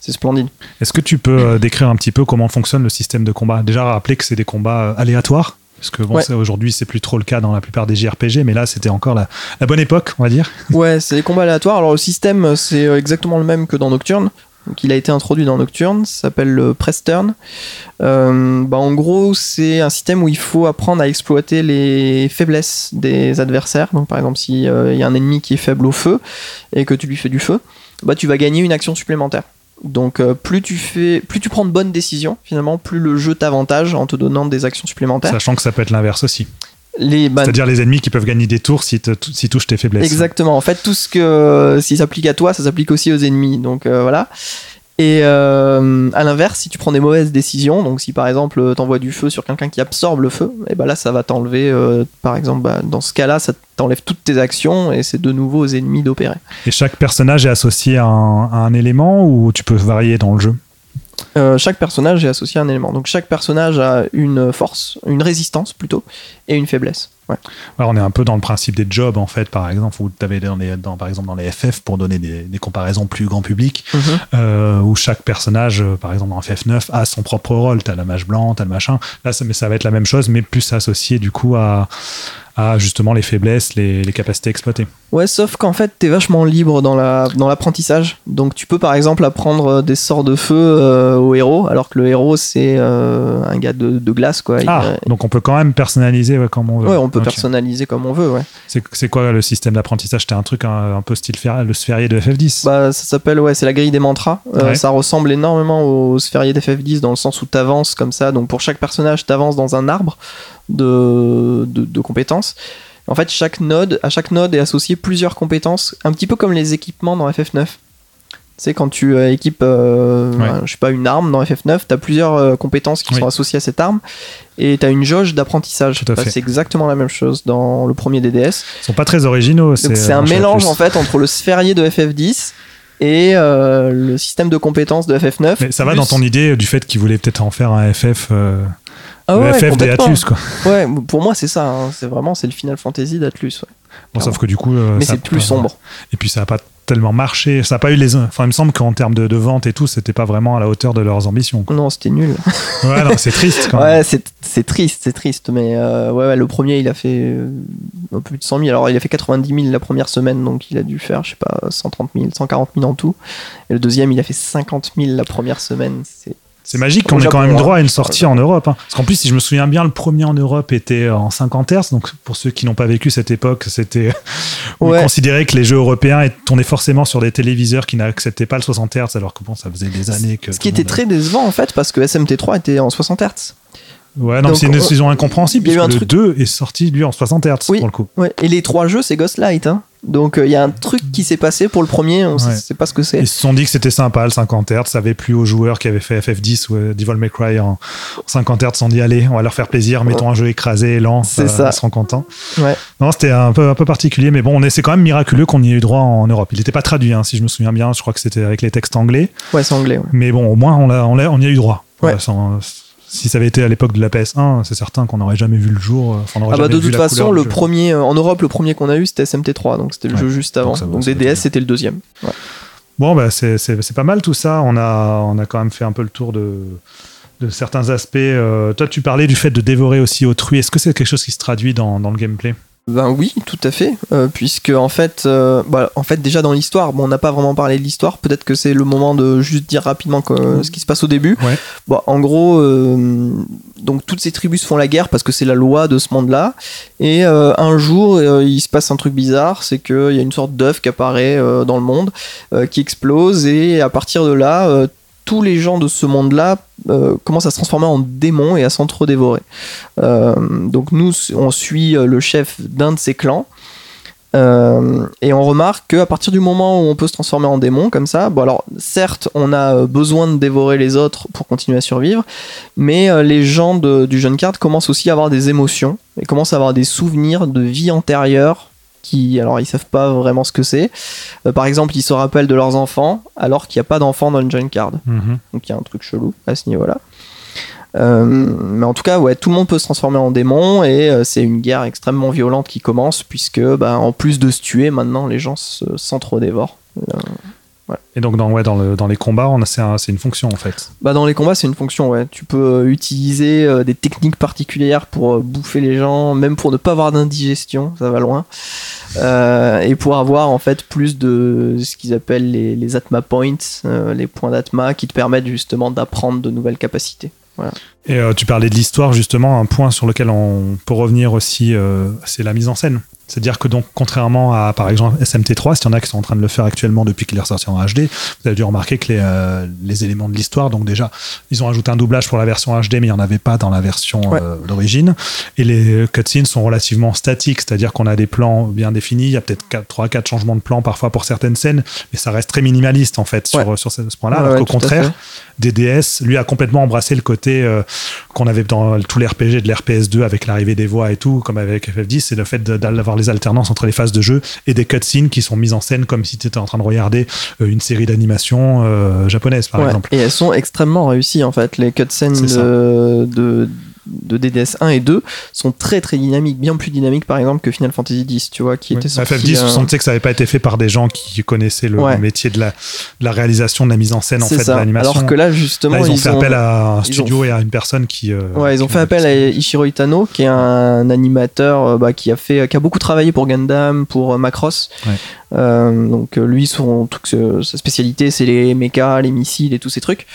c'est splendide. Est-ce que tu peux décrire un petit peu comment fonctionne le système de combat? Déjà rappeler que c'est des combats aléatoires? Parce que bon, aujourd'hui, c'est plus trop le cas dans la plupart des JRPG, mais là, c'était encore la, bonne époque, on va dire. Ouais, c'est des combats aléatoires. Alors, le système, c'est euh, exactement le même que dans Nocturne. Donc, il a été introduit dans Nocturne, ça s'appelle le Press Turn. Euh, bah, en gros, c'est un système où il faut apprendre à exploiter les faiblesses des adversaires. Donc, par exemple, s'il euh, y a un ennemi qui est faible au feu et que tu lui fais du feu, bah, tu vas gagner une action supplémentaire. Donc euh, plus tu fais, plus tu prends de bonnes décisions, finalement, plus le jeu t'avantage en te donnant des actions supplémentaires. Sachant que ça peut être l'inverse aussi. Les, bah, C'est-à-dire les ennemis qui peuvent gagner des tours si, te, si touchent tes faiblesses. Exactement. En fait, tout ce que si ça s'applique à toi, ça s'applique aussi aux ennemis. Donc euh, voilà. Et euh, à l'inverse, si tu prends des mauvaises décisions, donc si par exemple t'envoies du feu sur quelqu'un qui absorbe le feu, et ben là ça va t'enlever, euh, par exemple, bah, dans ce cas-là, ça t'enlève toutes tes actions et c'est de nouveau aux ennemis d'opérer. Et chaque personnage est associé à un élément ou tu peux varier dans le jeu? Euh, chaque personnage est associé à un élément. Donc chaque personnage a une force, une résistance plutôt, et une faiblesse. Ouais. On est un peu dans le principe des jobs en fait, par exemple, où tu avais dans les, dans, par exemple dans les FF pour donner des, des comparaisons plus grand public, Mhm. euh, où chaque personnage, euh, par exemple dans FF9, a son propre rôle. T'as la mage blanc, t'as le machin. Là, ça, mais ça va être la même chose, mais plus associé du coup à, à justement les faiblesses, les, les capacités exploitées. Ouais, sauf qu'en fait, t'es vachement libre dans la dans l'apprentissage. Donc, tu peux par exemple apprendre euh, des sorts de feu euh, au héros, alors que le héros c'est euh, un gars de, de glace, quoi. Il- Ah, donc on peut quand même personnaliser ouais, comme on veut. ouais, on peut personnaliser comme on veut, ouais. C'est c'est quoi le système d'apprentissage? C'était un truc un, un peu style fer- le sphérié de FF10 Bah, ça s'appelle, ouais, c'est la grille des mantras. Euh, Ouais. Ça ressemble énormément au sphérié d'FF10 dans le sens où t'avances comme ça. Donc, pour chaque personnage, t'avances dans un arbre de, de, de compétences. En fait, chaque node, à chaque node est associé plusieurs compétences, un petit peu comme les équipements dans FF9. Tu sais, quand tu euh, équipes, euh, Ouais. un- je sais pas, une arme dans FF9, t'as plusieurs euh, compétences qui Oui. sont associées à cette arme et t'as une jauge d'apprentissage. Bah, c'est exactement la même chose dans le premier DDS. Ils sont pas très originaux. C'est un mélange en fait entre le sphérié de FF10 et euh, le système de compétences de FF9. Mais ça va dans ton idée du fait qu'ils voulaient peut-être en faire un FF, euh, ah ouais, FF des. Atlus quoi. Ouais, pour moi c'est ça. hein. C'est vraiment c'est le Final Fantasy d'Atlus. ouais. Bon, sauf que du coup, euh, Mais c'est plus sombre. Et puis ça a pas tellement marché. Ça a pas eu les. Enfin, il me semble qu'en termes de, de vente et tout, c'était pas vraiment à la hauteur de leurs ambitions. quoi. Non, c'était nul. Ouais, non, c'est triste quand même. Ouais, c'est c'est triste, c'est triste. Mais euh, ouais, ouais, le premier il a fait un peu plus de 100 000. Alors il a fait 90 000 la première semaine, donc il a dû faire, je sais pas, 130 000, 140 000 en tout. Et le deuxième il a fait 50 000 la première semaine. C'est C'est magique qu'on ait quand même hein. droit à une sortie en Europe. hein. Parce qu'en plus, si je me souviens bien, le premier en Europe était en 50 Hz. Donc, pour ceux qui n'ont pas vécu cette époque, c'était. Ouais. considérait que les jeux européens étaient- tournaient forcément sur des téléviseurs qui n'acceptaient pas le 60 Hz, alors que bon, ça faisait des années que. Ce qui était très décevant en fait, parce que SMT3 était en 60 Hz. Ouais, non, Donc, c'est une on- décision incompréhensible, puisque le truc- 2 est sorti, lui, en 60 Hz, Oui. pour le coup. Ouais, et les trois jeux, c'est Ghostlight. Hein. Donc euh, il y a un truc qui s'est passé pour le premier, on Ouais. ne sait pas ce que c'est. Ils se sont dit que c'était sympa, le 50 Hz. Ça avait plu aux joueurs qui avaient fait FF10 ou euh, Devil May Cry en 50 Hz. Ils se sont dit, allez, on va leur faire plaisir, mettons un jeu écrasé, lent, ça, ça. ils seront contents. Ouais. Non, c'était un peu, un peu particulier, mais bon, on est- c'est quand même miraculeux qu'on y ait eu droit en Europe. Il n'était pas traduit, hein, si je me souviens bien. Je crois que c'était avec les textes anglais. Ouais, c'est anglais. Mais bon, au moins, on, l'a- on, l'a- on y a eu droit. Ouais. Voilà, sans- si ça avait été à l'époque de la PS1, c'est certain qu'on n'aurait jamais vu le jour. euh, enfin, on n'aurait Ah bah de toute façon, couleur le jeu. premier euh, en Europe, le premier qu'on a eu, c'était SMT3, donc c'était le Ouais. jeu juste avant. Donc Donc, DDS, c'était le deuxième. Ouais. Bon, bah, c'est pas mal tout ça. On a, on a quand même fait un peu le tour de, de certains aspects. Euh, toi, tu parlais du fait de dévorer aussi autrui. Est-ce que c'est quelque chose qui se traduit dans, dans le gameplay? Ben oui, tout à fait, euh, puisque en fait, euh, bah, en fait déjà dans l'histoire, bon, on n'a pas vraiment parlé de l'histoire. Peut-être que c'est le moment de juste dire rapidement que- ce qui se passe au début. Ouais. Bon, en gros, euh, donc toutes ces tribus se font la guerre parce que c'est la loi de ce monde-là. Et euh, un jour, euh, il se passe un truc bizarre, c'est qu'il y a une sorte d'œuf qui apparaît euh, dans le monde, euh, qui explose, et à partir de là, euh, tous les gens de ce monde-là euh, commencent à se transformer en démons et à s'entre-dévorer. Euh, donc nous, on suit euh, le chef d'un de ces clans. Et on remarque qu'à partir du moment où on peut se transformer en démon comme ça, bon alors certes on a besoin de dévorer les autres pour continuer à survivre, mais les gens de- du jeune card commencent aussi à avoir des émotions et commencent à avoir des souvenirs de vie antérieure qui alors ils savent pas vraiment ce que c'est. Euh, par exemple ils se rappellent de leurs enfants alors qu'il n'y a pas d'enfants dans le jeune card. Mhm. Donc il y a un truc chelou à ce niveau-là. Euh, mais en tout cas, ouais, tout le monde peut se transformer en démon et euh, c'est une guerre extrêmement violente qui commence puisque, bah, en plus de se tuer, maintenant les gens se- Et donc, dans, ouais, dans, le, dans les combats, on a- c'est un- c'est une fonction en fait. Bah, dans les combats, c'est une fonction, ouais. Tu peux euh, utiliser euh, des techniques particulières pour euh, bouffer les gens, même pour ne pas avoir d'indigestion, ça va loin. Euh, et pour avoir en fait plus de ce qu'ils appellent les, les Atma Points, les points d'Atma qui te permettent justement d'apprendre de nouvelles capacités. Et tu parlais de l'histoire, justement, un point sur lequel on peut revenir aussi, c'est la mise en scène. C'est-à-dire que donc, contrairement à par exemple SMT3, s'il y en a qui sont en train de le faire actuellement depuis qu'il est ressorti en HD, vous avez dû remarquer que les, euh, les éléments de l'histoire, donc déjà, ils ont ajouté un doublage pour la version HD, mais il n'y en avait pas dans la version Ouais. euh, d'origine. Et les cutscenes sont relativement statiques, c'est-à-dire qu'on a des plans bien définis, il y a peut-être 3 4 changements de plans parfois pour certaines scènes, mais ça reste très minimaliste en fait sur, sur ce, ce point-là, Ouais, alors qu'au contraire. DDS, lui a complètement embrassé le côté euh, qu'on avait dans tous les RPG de l'RPS2 avec l'arrivée des voix et tout, comme avec FF10, c'est le fait de- les alternances entre les phases de jeu et des cutscenes qui sont mises en scène comme si tu étais en train de regarder euh, une série d'animation euh, japonaise, par Ouais, exemple. Et elles sont extrêmement réussies en fait. Les cutscenes de, de DDS 1 et 2 sont très très dynamiques, bien plus dynamiques par exemple que Final Fantasy X, tu vois, qui était sorti. FF10, euh, on sait que ça n'avait pas été fait par des gens qui connaissaient le Ouais. métier de la, de la réalisation, de la mise en scène, en fait, de l'animation. Alors que là justement Là, ils ont fait ont- appel à un studio et à une personne qui. euh, Ouais, ils ont fait appel à Ishiro Itano, qui est un animateur euh, bah, qui a fait, qui a beaucoup travaillé pour Gundam, pour euh, Macross. Ouais. Euh, donc lui, son euh, sa spécialité, c'est les mechas, les missiles et tous ces trucs.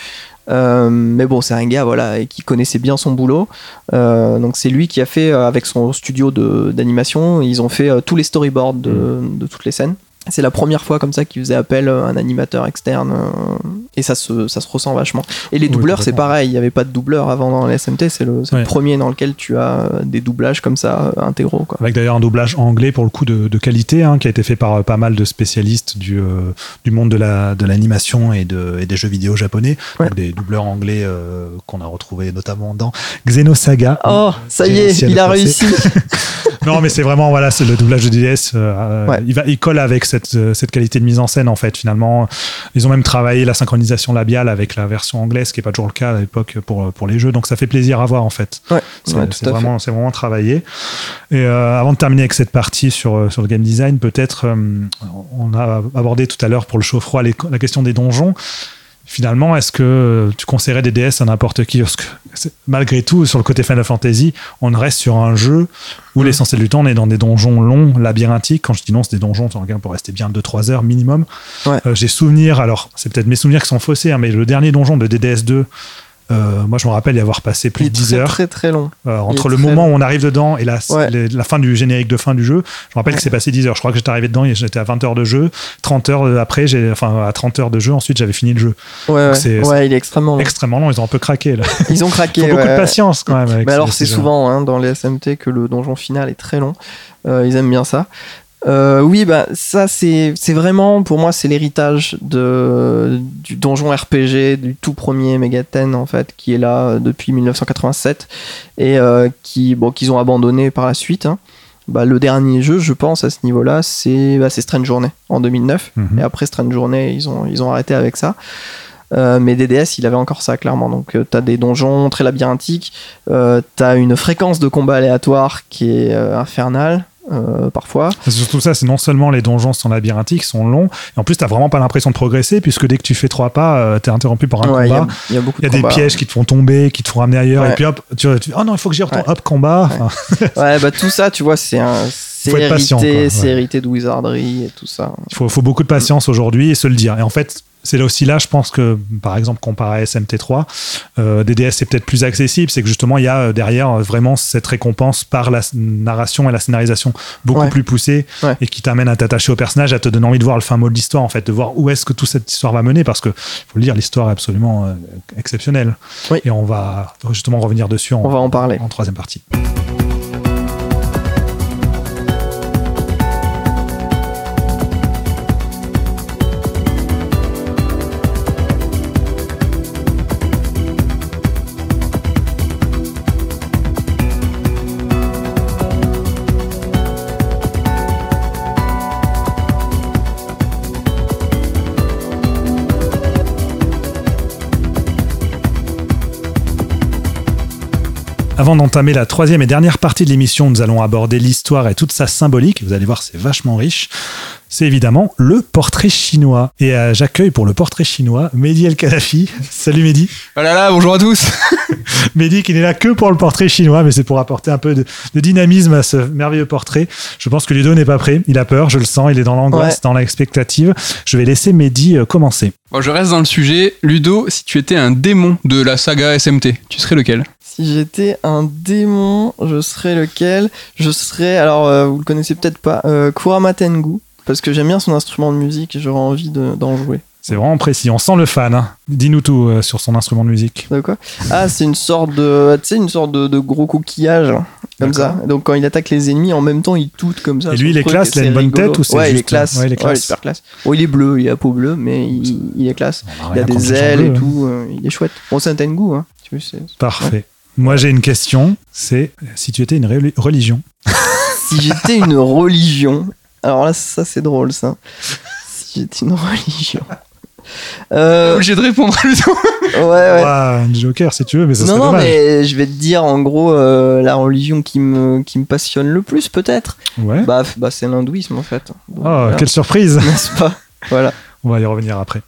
Euh, mais bon, c'est un gars voilà qui connaissait bien son boulot. Euh, donc c'est lui qui a fait euh, avec son studio de- d'animation, ils ont fait tous les storyboards de, Mm. de toutes les scènes. C'est la première fois comme ça qu'ils faisaient appel à un animateur externe euh, et ça se, ça se ressent vachement. Et les Oui, doubleurs, c'est pareil, il n'y avait pas de doubleur avant dans les SMT, c'est le, premier dans lequel tu as euh, des doublages comme ça euh, intégraux. Quoi. Avec d'ailleurs un doublage anglais pour le coup de, de qualité, hein, qui a été fait par pas mal de spécialistes du, euh, du monde de la de l'animation et, de, et des jeux vidéo japonais. Ouais. Donc des doubleurs anglais euh, qu'on a retrouvés notamment dans Xenosaga. Oh, ça y est, il a réussi. Non, mais c'est vraiment voilà, le doublage de euh, Ouais. il va, il colle avec cette euh, cette qualité de mise en scène en fait. Finalement, ils ont même travaillé la synchronisation labiale avec la version anglaise, ce qui est pas toujours le cas à l'époque pour pour les jeux. Donc ça fait plaisir à voir en fait. Ouais, C'est ouais, vraiment, travaillé. Et euh, avant de terminer avec cette partie sur, euh, sur le game design, peut-être, euh, on a abordé tout à l'heure pour le chaud froid les- la question des donjons. Finalement, est-ce que tu conseillerais des DS à n'importe qui Parce que malgré tout, sur le côté Final Fantasy, on reste sur un jeu où l'essentiel du temps, on est dans des donjons longs, labyrinthiques. Quand je dis non, c'est des donjons lesquels on peut rester bien 2-3 heures minimum. Ouais. Euh, J'ai souvenir, alors c'est peut-être mes souvenirs qui sont faussés, hein, mais le dernier donjon de DDS2, euh, moi je me rappelle y avoir passé plus de est 10 très, heures. très très long. Euh, entre le moment long. où on arrive dedans et la, Ouais. les- la fin du générique de fin du jeu, je me rappelle que c'est passé 10 heures. Je crois que j'étais arrivé dedans et j'étais à 20 heures de jeu. 30 heures après, j'ai, enfin, à 30 heures de jeu, ensuite j'avais fini le jeu. Ouais, ouais, c'est- ouais, il est extrêmement long. Extrêmement long, ils ont un peu craqué là. Ils ont Il craqué. faut beaucoup ouais. de patience quand même. avec Mais ces- alors, ces c'est souvent hein, dans les SMT que le donjon final est très long. Euh, ils aiment bien ça. Euh, oui, bah ça c'est vraiment pour moi c'est l'héritage du donjon RPG du tout premier Megaten en fait qui est là euh, depuis 1987 et euh, qui bon qu'ils ont abandonné par la suite. hein. Bah, le dernier jeu, je pense, à ce niveau-là, c'est bah, Strange Journey en 2009. Mhm. Et après Strange Journey, ils ont, ils ont arrêté avec ça. Euh, mais DDS, il avait encore ça, clairement. Donc, t'as des donjons très labyrinthiques, euh, t'as une fréquence de combat aléatoire qui est infernale, euh, parfois. C'est surtout ça, c'est non seulement les donjons sont labyrinthiques, sont longs, et en plus t'as vraiment pas l'impression de progresser puisque dès que tu fais trois pas, euh, t'es interrompu par un Ouais, il y a- combat. il y, a de des combats. pièges qui te font tomber, qui te font ramener ailleurs, Ouais. et puis hop, tu, tu oh non, il faut que j'y retourne, hop, combat. Ouais. Enfin, Ouais, bah tout ça, tu vois, c'est un. C'est hérité, patient, quoi, hérité de Wizardry et tout ça. Il faut, faut beaucoup de patience aujourd'hui et se le dire. Et en fait, c'est là aussi là, je pense que, par exemple, comparé à SMT3, euh, DDS c'est peut-être plus accessible. C'est que justement, il y a euh, derrière euh, vraiment cette récompense par la narration et la scénarisation beaucoup Ouais. plus poussée Ouais. et qui t'amène à t'attacher au personnage, à te donner envie de voir le fin mot de l'histoire, en fait, de voir où est-ce que toute cette histoire va mener. Parce que, faut le dire, l'histoire est absolument euh, exceptionnelle. Oui. Et on va justement revenir dessus en, On va en parler. en troisième partie. Avant d'entamer la troisième et dernière partie de l'émission, nous allons aborder l'histoire et toute sa symbolique. Vous allez voir, c'est vachement riche. C'est évidemment le portrait chinois. Et euh, j'accueille pour le portrait chinois Mehdi El Kadafi. Salut Mehdi. Oh là là, bonjour à tous Mehdi qui n'est là que pour le portrait chinois, mais c'est pour apporter un peu de, de dynamisme à ce merveilleux portrait. Je pense que Ludo n'est pas prêt. Il a peur, je le sens. Il est dans l'angoisse, Ouais. dans l'expectative. Je vais laisser Mehdi euh, commencer. Bon, je reste dans le sujet. Ludo, si tu étais un démon de la saga SMT, tu serais lequel? Si j'étais un démon, je serais lequel? Je serais, alors euh, vous le connaissez peut-être pas, euh, Kurama Tengu, parce que j'aime bien son instrument de musique et j'aurais envie de- d'en jouer. C'est vraiment précis. On sent le fan. hein. Dis-nous tout euh, sur son instrument de musique. De quoi? Ah, c'est une sorte de, tu sais, une sorte de, de gros coquillage, comme ça. Donc quand il attaque les ennemis, en même temps, il toute comme ça. Et lui, il est classe, il a une bonne rigolo. tête ou c'est Ouais, il est classe. ouais, il est classe. super classe. Bon, il est bleu, il a peau bleue, mais il, il est classe. Il a des ailes et hein. tout, euh, il est chouette. Bon, c'est un Tengu, hein. Tu c'est- Parfait. Moi, j'ai une question. C'est si tu étais une religion. Si j'étais une religion, alors là, ça c'est drôle ça. Si j'étais une religion. Euh, Obligé de répondre à ouais, ouais. Un Joker, si tu veux, mais ça non, serait non, dommage. mais je vais te dire en gros euh, la religion qui me, qui me passionne le plus, peut-être. Ouais. Bah, bah c'est l'hindouisme en fait. Donc, oh, voilà. quelle surprise. N'est-ce pas? Voilà. On va y revenir après.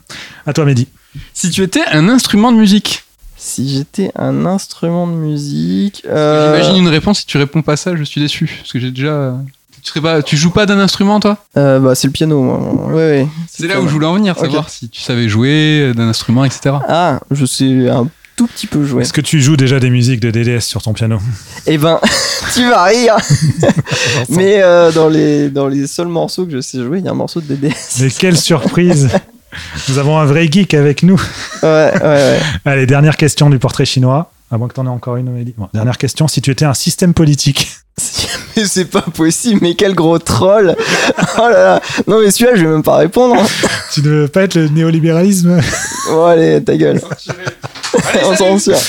À toi, Mehdi. Si tu étais un instrument de musique, Si j'étais un instrument de musique. euh, j'imagine une réponse. Si tu réponds pas ça, je suis déçu. Parce que j'ai déjà. Tu, serais pas... tu joues pas d'un instrument, toi? euh, bah, c'est le piano. moi. Ouais, ouais. C'est là où je voulais en venir, savoir si tu savais jouer d'un instrument, etc. Ah, je sais un tout petit peu jouer. Est-ce que tu joues déjà des musiques de DDS sur ton piano? Eh ben, tu vas rire. Mais euh, dans, les, dans les seuls morceaux que je sais jouer, il y a un morceau de DDS. Mais quelle surprise Nous avons un vrai geek avec nous. Ouais, ouais, ouais. Allez, dernière question du portrait chinois. À moins que t'en aies encore une, Mehdi. Bon, dernière question. Si tu étais un système politique, Mais c'est pas possible, mais quel gros troll. Oh là là. Non, mais celui-là, je vais même pas répondre. tu ne veux pas être le néolibéralisme? Bon, allez, ta gueule. On s'en sort.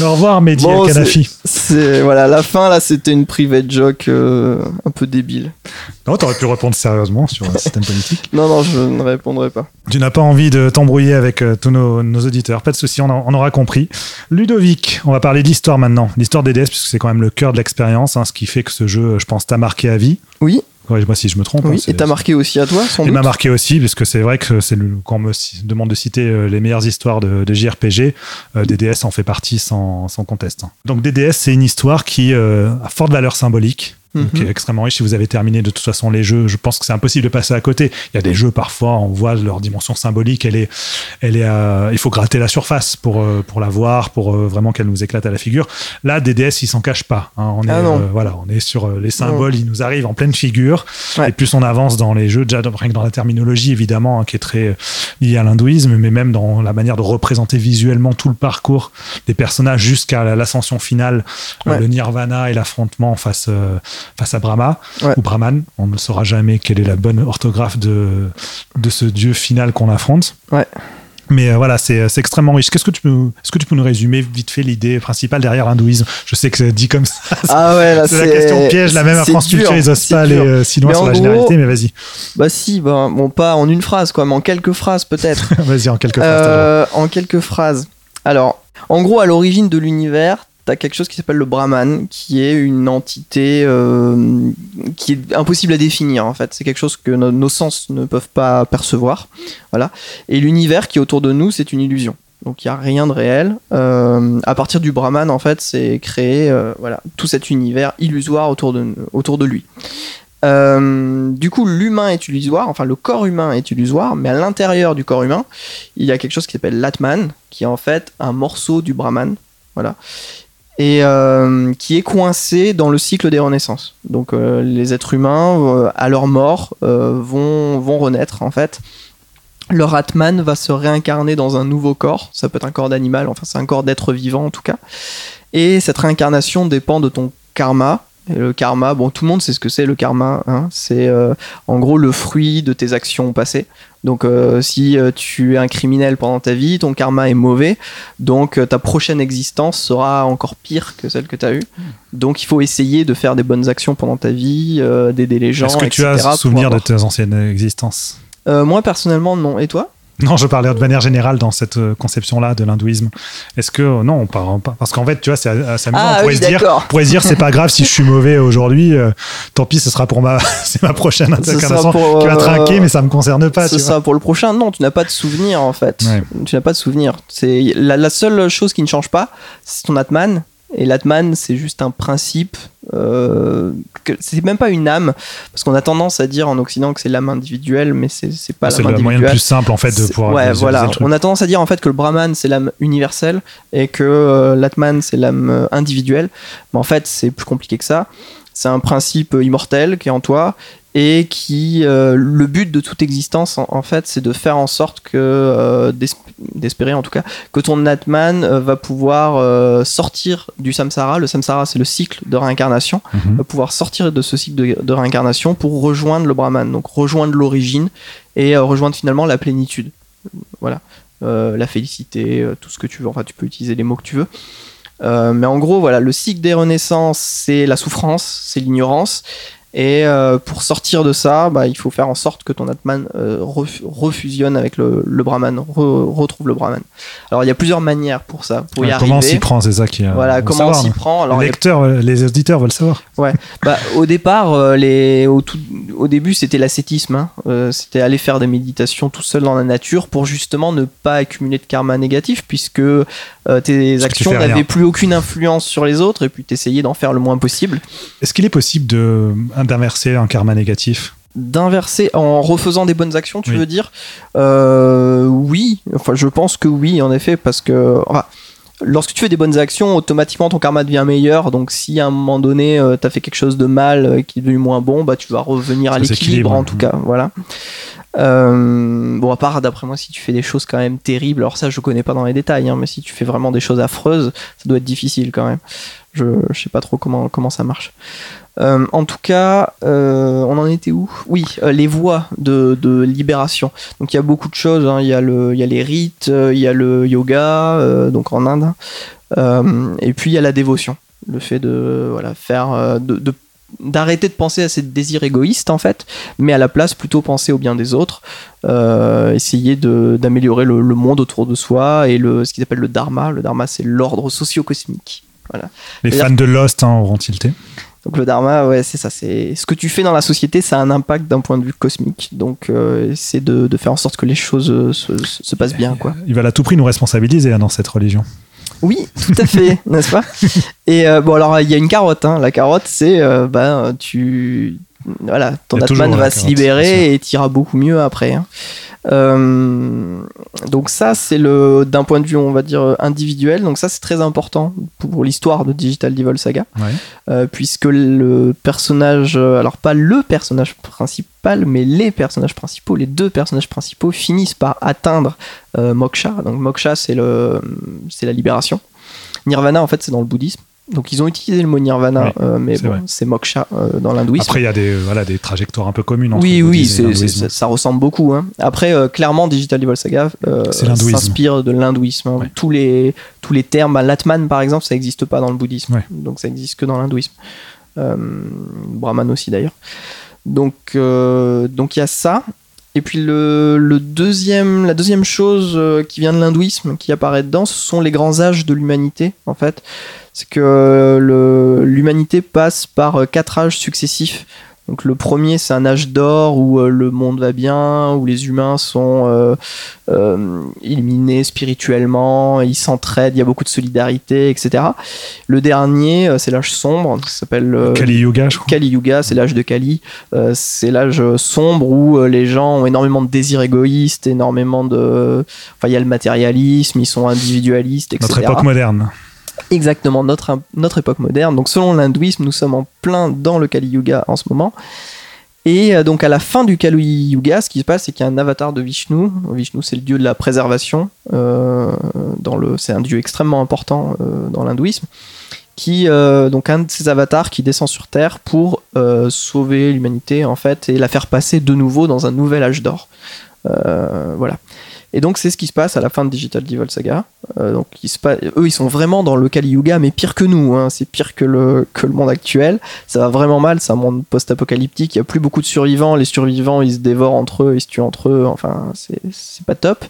Au revoir, Mehdi Bon. C'est voilà, la fin là, c'était une private joke euh, un peu débile. Non, t'aurais pu répondre sérieusement sur un système politique. Non, non, je ne répondrai pas. Tu n'as pas envie de t'embrouiller avec euh, tous nos, nos auditeurs. Pas de souci, on, aura compris. Ludovic, on va parler de l'histoire maintenant. L'histoire des DS, puisque c'est quand même le cœur de l'expérience, hein, ce qui fait que ce jeu, je pense, t'a marqué à vie. Oui, Corrige-moi si je me trompe. hein, oui. c'est- Et t'as marqué aussi à toi, sans Il m'a marqué aussi, parce que c'est vrai que c'est le- quand on me demande de citer euh, les meilleures histoires de, de JRPG, euh, DDS en fait partie sans, sans conteste. hein. Donc DDS, c'est une histoire qui euh, a forte valeur symbolique. Mhm. qui est extrêmement riche. Si vous avez terminé de toute façon les jeux, je pense que c'est impossible de passer à côté. Il y a des jeux parfois, on voit leur dimension symbolique, elle est, elle est, euh, il faut gratter la surface pour euh, pour la voir, pour euh, vraiment qu'elle nous éclate à la figure. Là, DDS, il s'en cache pas. hein. On est, Ah non. euh, voilà, on est sur euh, les symboles, ils nous arrivent en pleine figure. Ouais. Et plus on avance dans les jeux, déjà rien que dans la terminologie évidemment, hein, qui est très euh, liée à l'hindouisme, mais même dans la manière de représenter visuellement tout le parcours des personnages jusqu'à l'ascension finale, euh, Ouais. le nirvana et l'affrontement face euh, face à Brahma Ouais. ou Brahman. On ne saura jamais quelle est la bonne orthographe de de ce dieu final qu'on affronte. Ouais. Mais euh, voilà, c'est c'est extrêmement riche. Qu'est-ce que tu peux, est-ce que tu peux nous résumer vite fait l'idée principale derrière l'hindouisme? Je sais que c'est dit comme ça. Ah ouais, là, C'est la question piège, la même à France Culture, ils osent pas aller dur. euh, si loin Mais sur la gros- généralité, mais vas-y, Bah si, bah, bon, pas en une phrase, quoi, mais en quelques phrases peut-être. vas-y en quelques phrases. Euh, en quelques phrases. Alors, en gros, à l'origine de l'univers, t'as quelque chose qui s'appelle le Brahman, qui est une entité euh, qui est impossible à définir en fait. C'est quelque chose que no- nos sens ne peuvent pas percevoir. Voilà. Et l'univers qui est autour de nous, c'est une illusion. Donc il n'y a rien de réel. Euh, à partir du Brahman, en fait, c'est créé euh, voilà, tout cet univers illusoire autour de, autour de lui. Euh, du coup, l'humain est illusoire, enfin le corps humain est illusoire, mais à l'intérieur du corps humain, il y a quelque chose qui s'appelle l'Atman, qui est en fait un morceau du Brahman, voilà, et euh, qui est coincé dans le cycle des renaissances. Donc euh, les êtres humains, euh, à leur mort, vont, vont renaître en fait. Leur Atman va se réincarner dans un nouveau corps, ça peut être un corps d'animal, enfin c'est un corps d'être vivant en tout cas. Et cette réincarnation dépend de ton karma. Et le karma, bon, tout le monde sait ce que c'est le karma. hein. c'est euh, en gros le fruit de tes actions passées. Donc, euh, si euh, tu es un criminel pendant ta vie, ton karma est mauvais. Donc, euh, ta prochaine existence sera encore pire que celle que tu as eue. Donc, il faut essayer de faire des bonnes actions pendant ta vie, euh, d'aider les gens. Est-ce que tu as souvenir de tes anciennes existences? Euh, Moi, personnellement, non. Et toi? Non, je parlais de manière générale dans cette euh, conception-là de l'hindouisme. Est-ce que euh, non, on parle pas parce qu'en fait, tu vois, c'est amusant. Ah on pourrait oui, se dire, on pourrait se dire, c'est pas grave si je suis mauvais aujourd'hui. euh, tant pis, ce sera pour ma, c'est ma prochaine incarnation qui va trinquer, mais ça me concerne pas. C'est tu vois. ça pour le prochain. Non, tu n'as pas de souvenir en fait. Ouais. Tu n'as pas de souvenir. C'est la, la seule chose qui ne change pas, c'est ton Atman. Et l'Atman, c'est juste un principe. Euh, c'est même pas une âme, parce qu'on a tendance à dire en Occident que c'est l'âme individuelle, mais c'est c'est pas C'est l'âme le moyen individuelle. le plus simple en fait de C'est- pouvoir ouais, voilà. le truc. On a tendance à dire en fait que le Brahman c'est l'âme universelle et que euh, l'Atman c'est l'âme euh, individuelle. Mais en fait, c'est plus compliqué que ça. C'est un principe immortel qui est en toi et qui euh, le but de toute existence en, en fait c'est de faire en sorte que euh, d'es- d'espérer en tout cas que ton Atman euh, va pouvoir sortir du samsara. Le samsara c'est le cycle de réincarnation Mhm. va pouvoir sortir de ce cycle de, de réincarnation pour rejoindre le Brahman, donc rejoindre l'origine et rejoindre finalement la plénitude. Voilà, la félicité, tout ce que tu veux. Enfin, tu peux utiliser les mots que tu veux. Euh, mais en gros, voilà, le cycle des renaissances, c'est la souffrance, c'est l'ignorance. Et euh, pour sortir de ça, bah, il faut faire en sorte que ton Atman euh, ref- refusionne avec le, le Brahman, re- retrouve le Brahman. Alors il y a plusieurs manières pour ça, pour y Ouais, comment on s'y prend, c'est ça qui est. Voilà, comment savoir, on s'y prend. Alors, les a lecteurs, euh, les auditeurs veulent savoir. bah, au départ, euh, les, au, tout- au début, c'était l'ascétisme. hein. Euh, c'était aller faire des méditations tout seul dans la nature pour justement ne pas accumuler de karma négatif, puisque euh, tes actions n'avaient plus aucune influence sur les autres, et puis t'essayais d'en faire le moins possible. Est-ce qu'il est possible de d'inverser un karma négatif D'inverser en refaisant des bonnes actions, tu Oui. veux dire Euh, Oui, enfin, je pense que oui, en effet, parce que. enfin, Lorsque tu fais des bonnes actions, automatiquement ton karma devient meilleur. Donc, si à un moment donné, tu t'as fait quelque chose de mal euh, qui est devenu moins bon, bah tu vas revenir à l'équilibre en tout cas. Voilà. Euh, bon, à part d'après moi, si tu fais des choses quand même terribles, alors ça je connais pas dans les détails, hein, mais si tu fais vraiment des choses affreuses, ça doit être difficile quand même. Je, je sais pas trop comment, comment ça marche. Euh, en tout cas, euh, on en était où? Oui, les voies de, de libération. Donc il y a beaucoup de choses. hein. Il y, a le- il y a les rites, il y a le yoga, donc en Inde, et puis il y a la dévotion. Le fait de voilà faire de- d'arrêter de penser à ces désirs égoïstes en fait, mais à la place plutôt penser au bien des autres, euh, essayer d'améliorer le, le monde autour de soi et le, ce qu'ils appellent le dharma. Le dharma c'est l'ordre socio-cosmique. Les fans de Lost hein, auront tilté. Donc le dharma, ouais, c'est ça. C'est ce que tu fais dans la société, ça a un impact d'un point de vue cosmique. Donc euh, c'est de, de faire en sorte que les choses se, se- se passent bien, quoi. Ils veulent à tout prix nous responsabiliser hein, dans cette religion. Oui, tout à fait, n'est-ce pas? Et euh, bon, alors il y a une carotte. Hein. La carotte, c'est euh, ben tu voilà, ton Il y a toujours Atman la va se libérer et t'iras beaucoup mieux après. hein. Euh, donc ça, c'est le d'un point de vue, on va dire individuel. Donc ça, c'est très important pour l'histoire de Digital Devil Saga. Ouais. Euh, puisque le personnage, euh, alors pas le personnage principal, mais les personnages principaux, les deux personnages principaux finissent par atteindre euh, Moksha. Donc Moksha, c'est le, c'est la libération. Nirvana, en fait, c'est dans le bouddhisme. Donc ils ont utilisé le mot Nirvana, Oui, euh, mais c'est bon, vrai. c'est Moksha euh, dans l'hindouisme. Après, il y a des, voilà, des trajectoires un peu communes entre Oui, oui, c'est- c'est- ça ressemble beaucoup. hein. Après, euh, clairement, Digital Devil Saga s'inspire de l'hindouisme. hein. Tous, les, tous les termes, bah, l'Atman par exemple, ça n'existe pas dans le bouddhisme. Donc ça existe que dans l'hindouisme. Brahman aussi d'ailleurs. Donc donc il y a ça. Et puis le, le deuxième, la deuxième chose qui vient de l'hindouisme, qui apparaît dedans, ce sont les grands âges de l'humanité, en fait. C'est que euh, l'humanité passe par euh, quatre âges successifs. Donc le premier, c'est un âge d'or où euh, le monde va bien, où les humains sont euh, euh, illuminés spirituellement, ils s'entraident, il y a beaucoup de solidarité, etc. Le dernier, c'est l'âge sombre, ça s'appelle Kali Yuga, je crois. Kali Yuga, c'est l'âge de Kali. C'est l'âge sombre où les gens ont énormément de désirs égoïstes, énormément de. Enfin, il y a le matérialisme, ils sont individualistes, etc. Notre époque moderne. Exactement, notre, notre époque moderne. Donc, selon l'hindouisme, nous sommes en plein dans le Kali Yuga en ce moment. Et euh, donc, à la fin du Kali Yuga, ce qui se passe, c'est qu'il y a un avatar de Vishnu. Vishnu, c'est le dieu de la préservation. euh, c'est un dieu extrêmement important euh, dans l'hindouisme. Qui, donc, un de ces avatars qui descend sur Terre pour sauver l'humanité, en fait, et la faire passer de nouveau dans un nouvel âge d'or. Voilà. Et donc c'est ce qui se passe à la fin de Digital Devil Saga. Euh, donc eux ils sont vraiment dans le Kali Yuga, mais pire que nous. hein. C'est pire que le que le monde actuel. Ça va vraiment mal. C'est un monde post-apocalyptique. Il y a plus beaucoup de survivants. Les survivants ils se dévorent entre eux, ils se tuent entre eux. Enfin c'est c'est pas top.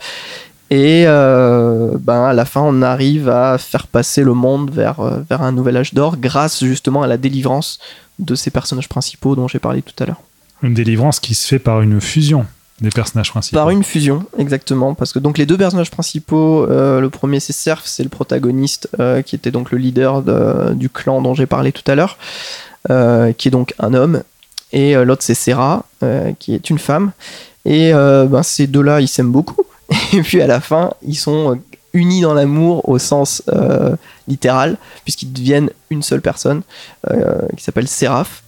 Et euh, ben à la fin on arrive à faire passer le monde vers euh, vers un nouvel âge d'or grâce justement à la délivrance de ces personnages principaux dont j'ai parlé tout à l'heure. Une délivrance qui se fait par une fusion. Des personnages principaux. Par une fusion, exactement. Parce que donc les deux personnages principaux, euh, le premier c'est Surf, c'est le protagoniste euh, qui était donc le leader de- du clan dont j'ai parlé tout à l'heure, euh, qui est donc un homme. Et l'autre c'est Serra, qui est une femme. Et ben, ces deux-là, ils s'aiment beaucoup. Et puis à la fin, ils sont unis dans l'amour au sens littéral, puisqu'ils deviennent une seule personne, qui s'appelle Séraph.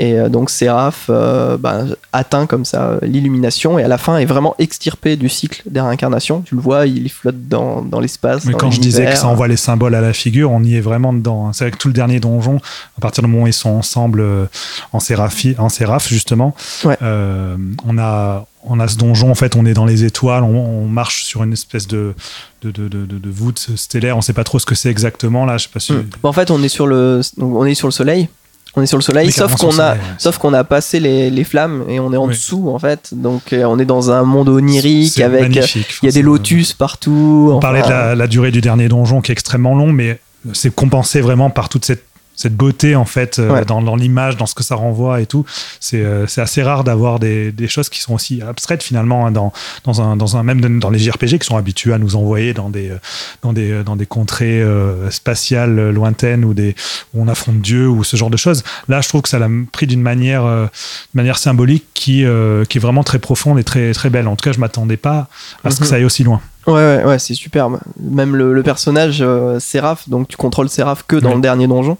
Et euh, donc Séraph euh, bah, atteint comme ça euh, l'illumination et à la fin est vraiment extirpé du cycle des réincarnations. Tu le vois, il flotte dans, dans l'espace. Mais dans quand je disais que ça envoie les symboles à la figure, on y est vraiment dedans. hein. C'est avec tout le dernier donjon, à partir du moment où ils sont ensemble en, séraphi, en séraph, justement, Ouais. euh, on, a, on a ce donjon, en fait, on est dans les étoiles, on, on marche sur une espèce de, de, de, de, de- de voûte stellaire, on sait pas trop ce que c'est exactement, là, je sais pas si... Mm. Bon, en fait, on est sur le, on est sur le soleil. On est sur le soleil, sauf qu'on a, soleil, ouais. sauf qu'on a passé les, les flammes et on est en Oui. dessous en fait. Donc euh, on est dans un monde onirique avec, euh, il y a des lotus partout. On parlait de la durée du dernier donjon qui est extrêmement long, mais c'est compensé vraiment par toute cette, cette beauté en fait euh, Ouais. dans, dans l'image, dans ce que ça renvoie et tout. C'est euh, c'est assez rare d'avoir des, des choses qui sont aussi abstraites finalement hein, dans, dans, un, dans un même dans les JRPG qui sont habitués à nous envoyer dans des euh, dans des euh, dans des contrées euh, spatiales lointaines ou des où on affronte Dieu ou ce genre de choses. Là, je trouve que ça l'a pris d'une manière euh, manière symbolique qui euh, qui est vraiment très profonde et très très belle. En tout cas, je m'attendais pas à ce que Mhm. ça aille aussi loin. Ouais, ouais, ouais, c'est superbe. Même le, le personnage euh, Séraph, donc tu contrôles Séraph que dans le dernier donjon.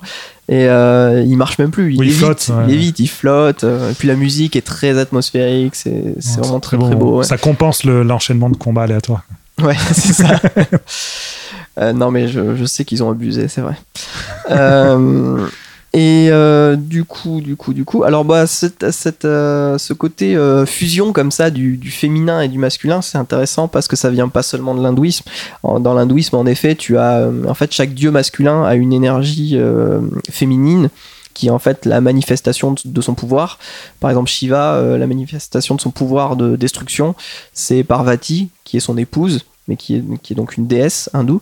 Et euh, il marche même plus. Il, Oui, il évite, flotte, ouais. il évite, il flotte. euh, et puis la musique est très atmosphérique. C'est vraiment très très beau. Ça compense le- l'enchaînement de combats aléatoires. Ouais, c'est ça. Euh, non, mais je, je sais qu'ils ont abusé, c'est vrai. Et euh, du coup, du coup, du coup, alors bah, euh, ce côté euh, fusion comme ça du, féminin et du masculin, c'est intéressant parce que ça vient pas seulement de l'hindouisme. Dans l'hindouisme, en effet, tu as, en fait, chaque dieu masculin a une énergie féminine qui est en fait la manifestation de- son pouvoir. Par exemple, Shiva, la manifestation de son pouvoir de destruction, c'est Parvati, qui est son épouse, mais qui est donc une déesse hindoue.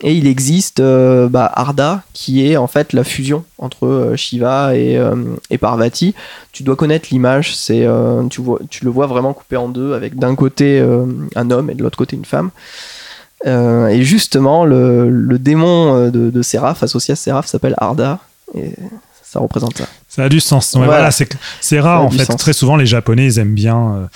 Et il existe euh, bah, Arda, qui est en fait la fusion entre euh, Shiva et, euh, et Parvati. Tu dois connaître l'image, c'est tu, tu le vois vraiment coupé en deux, avec d'un côté un homme et de l'autre côté une femme. Et justement, le, démon de, de Séraph, associé à Séraph, s'appelle Arda. Et ça représente ça. Ça a du sens. Ouais, Voilà. voilà, c'est rare en fait. sens. Très souvent, les Japonais, ils aiment bien euh,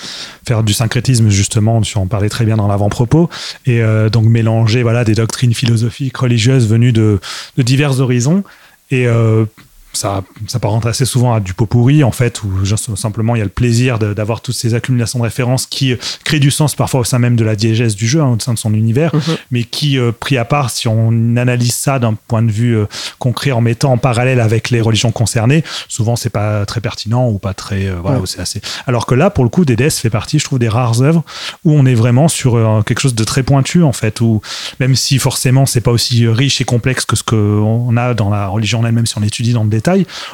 faire du syncrétisme justement. Tu en parlais très bien dans l'avant-propos et euh, donc mélanger voilà des doctrines philosophiques, religieuses venues de, de divers horizons et euh, ça, ça part assez souvent à du pot pourri en fait où simplement il y a le plaisir d'avoir toutes ces accumulations de références qui euh, créent du sens parfois au sein même de la diégèse du jeu hein, au sein de son univers Mhm. mais qui, euh, pris à part, si on analyse ça d'un point de vue euh, concret en mettant en parallèle avec les religions concernées, souvent c'est pas très pertinent ou pas très. euh, voilà, Ouais. c'est assez. Alors que là, pour le coup, DDS fait partie, je trouve, des rares œuvres où on est vraiment sur quelque chose de très pointu en fait, où même si forcément c'est pas aussi riche et complexe que ce qu'on a dans la religion en elle-même, si on étudie dans le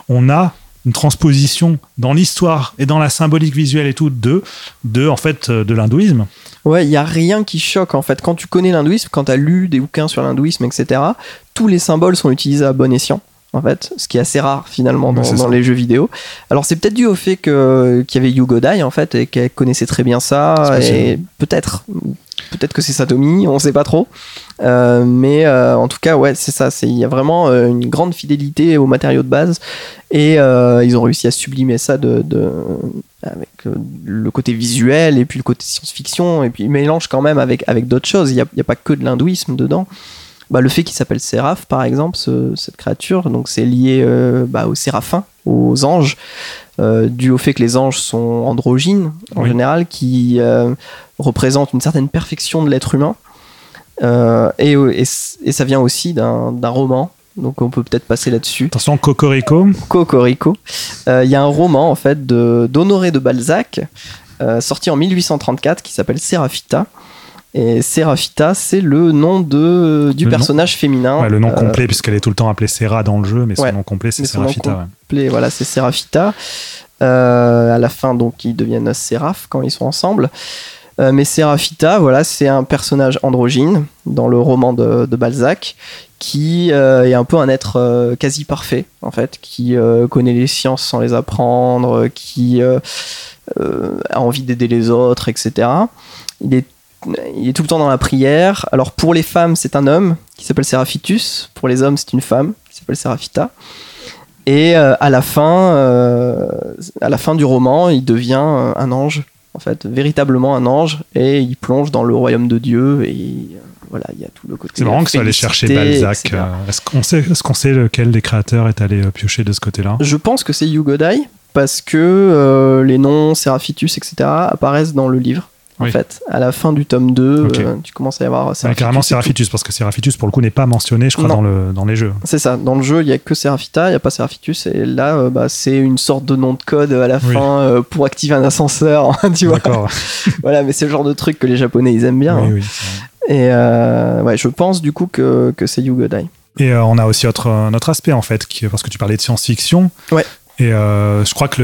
on a une transposition dans l'histoire et dans la symbolique visuelle et tout de, de en fait euh, de l'hindouisme. Ouais, il y a rien qui choque en fait. Quand tu connais l'hindouisme, quand tu as lu des bouquins sur l'hindouisme, etc., tous les symboles sont utilisés à bon escient. En fait, ce qui est assez rare finalement dans, les jeux vidéo. Alors c'est peut-être dû au fait que qu'il y avait Yugodai en fait et qu'elle connaissait très bien ça et peut-être peut-être que c'est Satomi, on sait pas trop. Euh, mais euh, en tout cas ouais c'est ça. Il y a vraiment euh, une grande fidélité aux matériaux de base et ils ont réussi à sublimer ça de, de avec le côté visuel et puis le côté science-fiction et puis ils mélangent quand même avec avec d'autres choses. Il y a, il y a pas que de l'hindouisme dedans. Bah, le fait qu'il s'appelle Séraph, par exemple, ce- cette créature, donc c'est lié euh, bah, aux séraphins, aux anges, euh, dû au fait que les anges sont androgynes en Oui. général, qui euh, représentent une certaine perfection de l'être humain. Et, et, et ça vient aussi d'un roman, donc on peut peut-être passer là-dessus. Attention, Cocorico. Cocorico. Il y a un roman en fait d'Honoré de, Balzac, sorti en 1834, qui s'appelle Séraphita. Et Séraphita, c'est le nom de, du Le nom- personnage féminin. Ouais, le nom Euh, complet, puisqu'elle est tout le temps appelée Serra dans le jeu, mais son nom complet, c'est son nom ouais. complet, voilà, c'est Séraphita. Euh, à la fin, donc, ils deviennent Séraph quand ils sont ensemble. Euh, mais Séraphita, voilà, c'est un personnage androgyne dans le roman de, de Balzac qui euh, est un peu un être euh, quasi parfait, en fait, qui euh, connaît les sciences sans les apprendre, qui euh, euh, a envie d'aider les autres, etc. Il est, il est tout le temps dans la prière. Alors pour les femmes, c'est un homme qui s'appelle Séraphitus. Pour les hommes, c'est une femme qui s'appelle Séraphita. Et euh, à la fin, euh, à la fin du roman, il devient euh, un ange, en fait, véritablement un ange, et il plonge dans le royaume de Dieu. Et euh, voilà, il y a tout le côté. C'est marrant que ça allait chercher Balzac. Est-ce qu'on sait, lequel des créateurs est allé piocher de ce côté-là? Je pense que c'est Hugo Dai parce que les noms Séraphitus, etc. apparaissent dans le livre. En Oui. fait, à la fin du tome 2, Ok. euh, tu commences à y avoir Ouais, carrément. Séraphitus, parce que Séraphitus, pour le coup, n'est pas mentionné, je crois, Non. dans, le, dans les jeux. C'est ça, dans le jeu, il y a que Seraphita, il n'y a pas Séraphitus, et là, euh, bah, c'est une sorte de nom de code à la Oui. fin euh, pour activer un ascenseur, tu vois. D'accord. Voilà, mais c'est le genre de truc que les Japonais, ils aiment bien. Oui, hein. Et ouais, je pense du coup que, que c'est Hugo Dai. Et on a aussi autre, un autre aspect, en fait, qui, parce que tu parlais de science-fiction. Ouais. Et euh, je crois que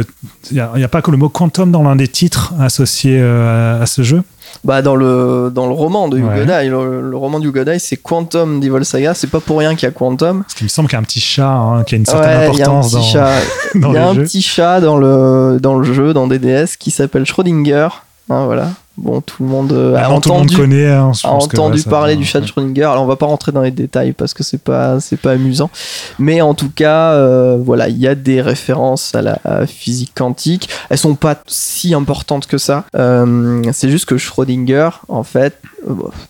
il n'y a, pas que le mot quantum dans l'un des titres associés euh, à, à ce jeu. Bah, dans le, dans le roman de Hugo Ouais. Dai, le, le roman de c'est Quantum d'Evil Saga, c'est pas pour rien qu'il y a Quantum. Parce qu'il me semble qu'il y a un petit chat hein, qui a une certaine Ouais, il y a un importance petit dans, chat. dans Il y a un petit chat dans le, dans le jeu, dans DDS, qui s'appelle Schrödinger. Hein, voilà. Bon, tout le monde euh, a Maintenant, monde entendu, connaît. hein, a entendu parler du chat de Schrödinger. Alors, on va pas rentrer dans les détails parce que c'est pas, c'est pas amusant. Mais en tout cas, euh, voilà, il y a des références à la à physique quantique. Elles sont pas si importantes que ça. Euh, c'est juste que Schrödinger, en fait,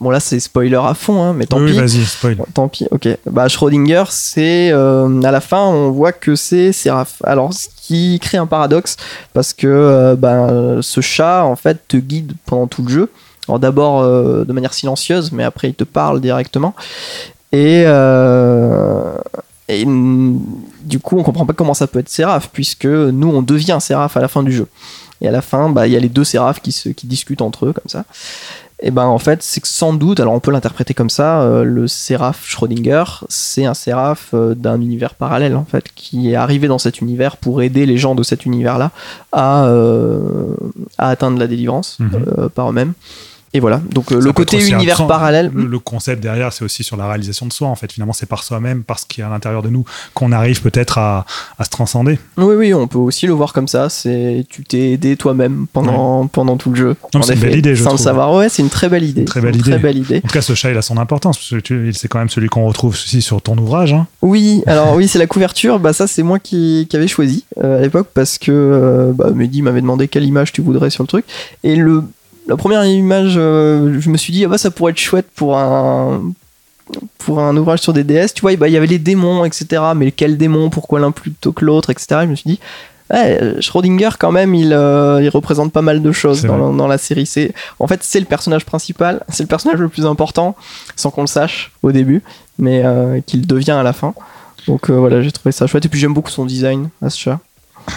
bon là c'est spoiler à fond, hein, mais tant Oui, pis. vas-y, spoil. Bon, tant pis, ok. Bah, Schrödinger, c'est. euh, à la fin, on voit que c'est Séraph. Alors, ce qui crée un paradoxe, parce que bah, ce chat, en fait, te guide pendant tout le jeu. D'abord euh, de manière silencieuse, mais après, il te parle directement. Et. euh, et du coup, on comprend pas comment ça peut être Séraph, puisque nous, on devient Séraph à la fin du jeu. Et à la fin, bah, il y a les deux Séraphes qui, se, qui discutent entre eux, comme ça. Et ben en fait, c'est que sans doute, alors on peut l'interpréter comme ça, euh, le Séraph Schrödinger, c'est un Séraph euh, d'un univers parallèle en fait, qui est arrivé dans cet univers pour aider les gens de cet univers-là à, euh, à atteindre la délivrance Mhm. par eux-mêmes. Et voilà, donc euh, le côté univers parallèle. Le, le concept derrière, c'est aussi sur la réalisation de soi. En fait, finalement, c'est par soi-même, parce qu'il y a à l'intérieur de nous, qu'on arrive peut-être à, à se transcender. Oui, oui, on peut aussi le voir comme ça. C'est tu t'es aidé toi-même pendant, pendant tout le jeu. C'est une belle idée, je Sans le savoir, ouais, c'est une très belle idée. Très belle idée. Très belle idée. En tout cas, ce chat, il a son importance, parce que c'est quand même celui qu'on retrouve aussi sur ton ouvrage. hein. Oui, alors oui, c'est la couverture. Bah ça, c'est moi qui, qui avais choisi euh, à l'époque parce que euh, bah, Mehdi m'avait demandé quelle image tu voudrais sur le truc. Et le la première image, euh, je me suis dit ah bah ça pourrait être chouette pour un pour un ouvrage sur des DS. Tu vois, bah, il y avait les démons, etc. Mais quel démon? Pourquoi l'un plutôt que l'autre, etc. Je me suis dit Ouais, Schrödinger quand même, il, euh, il représente pas mal de choses dans, la série. C'est, en fait, c'est le personnage principal, c'est le personnage le plus important, sans qu'on le sache au début, mais euh, qu'il devient à la fin. Donc voilà, j'ai trouvé ça chouette. Et puis j'aime beaucoup son design à ce chat.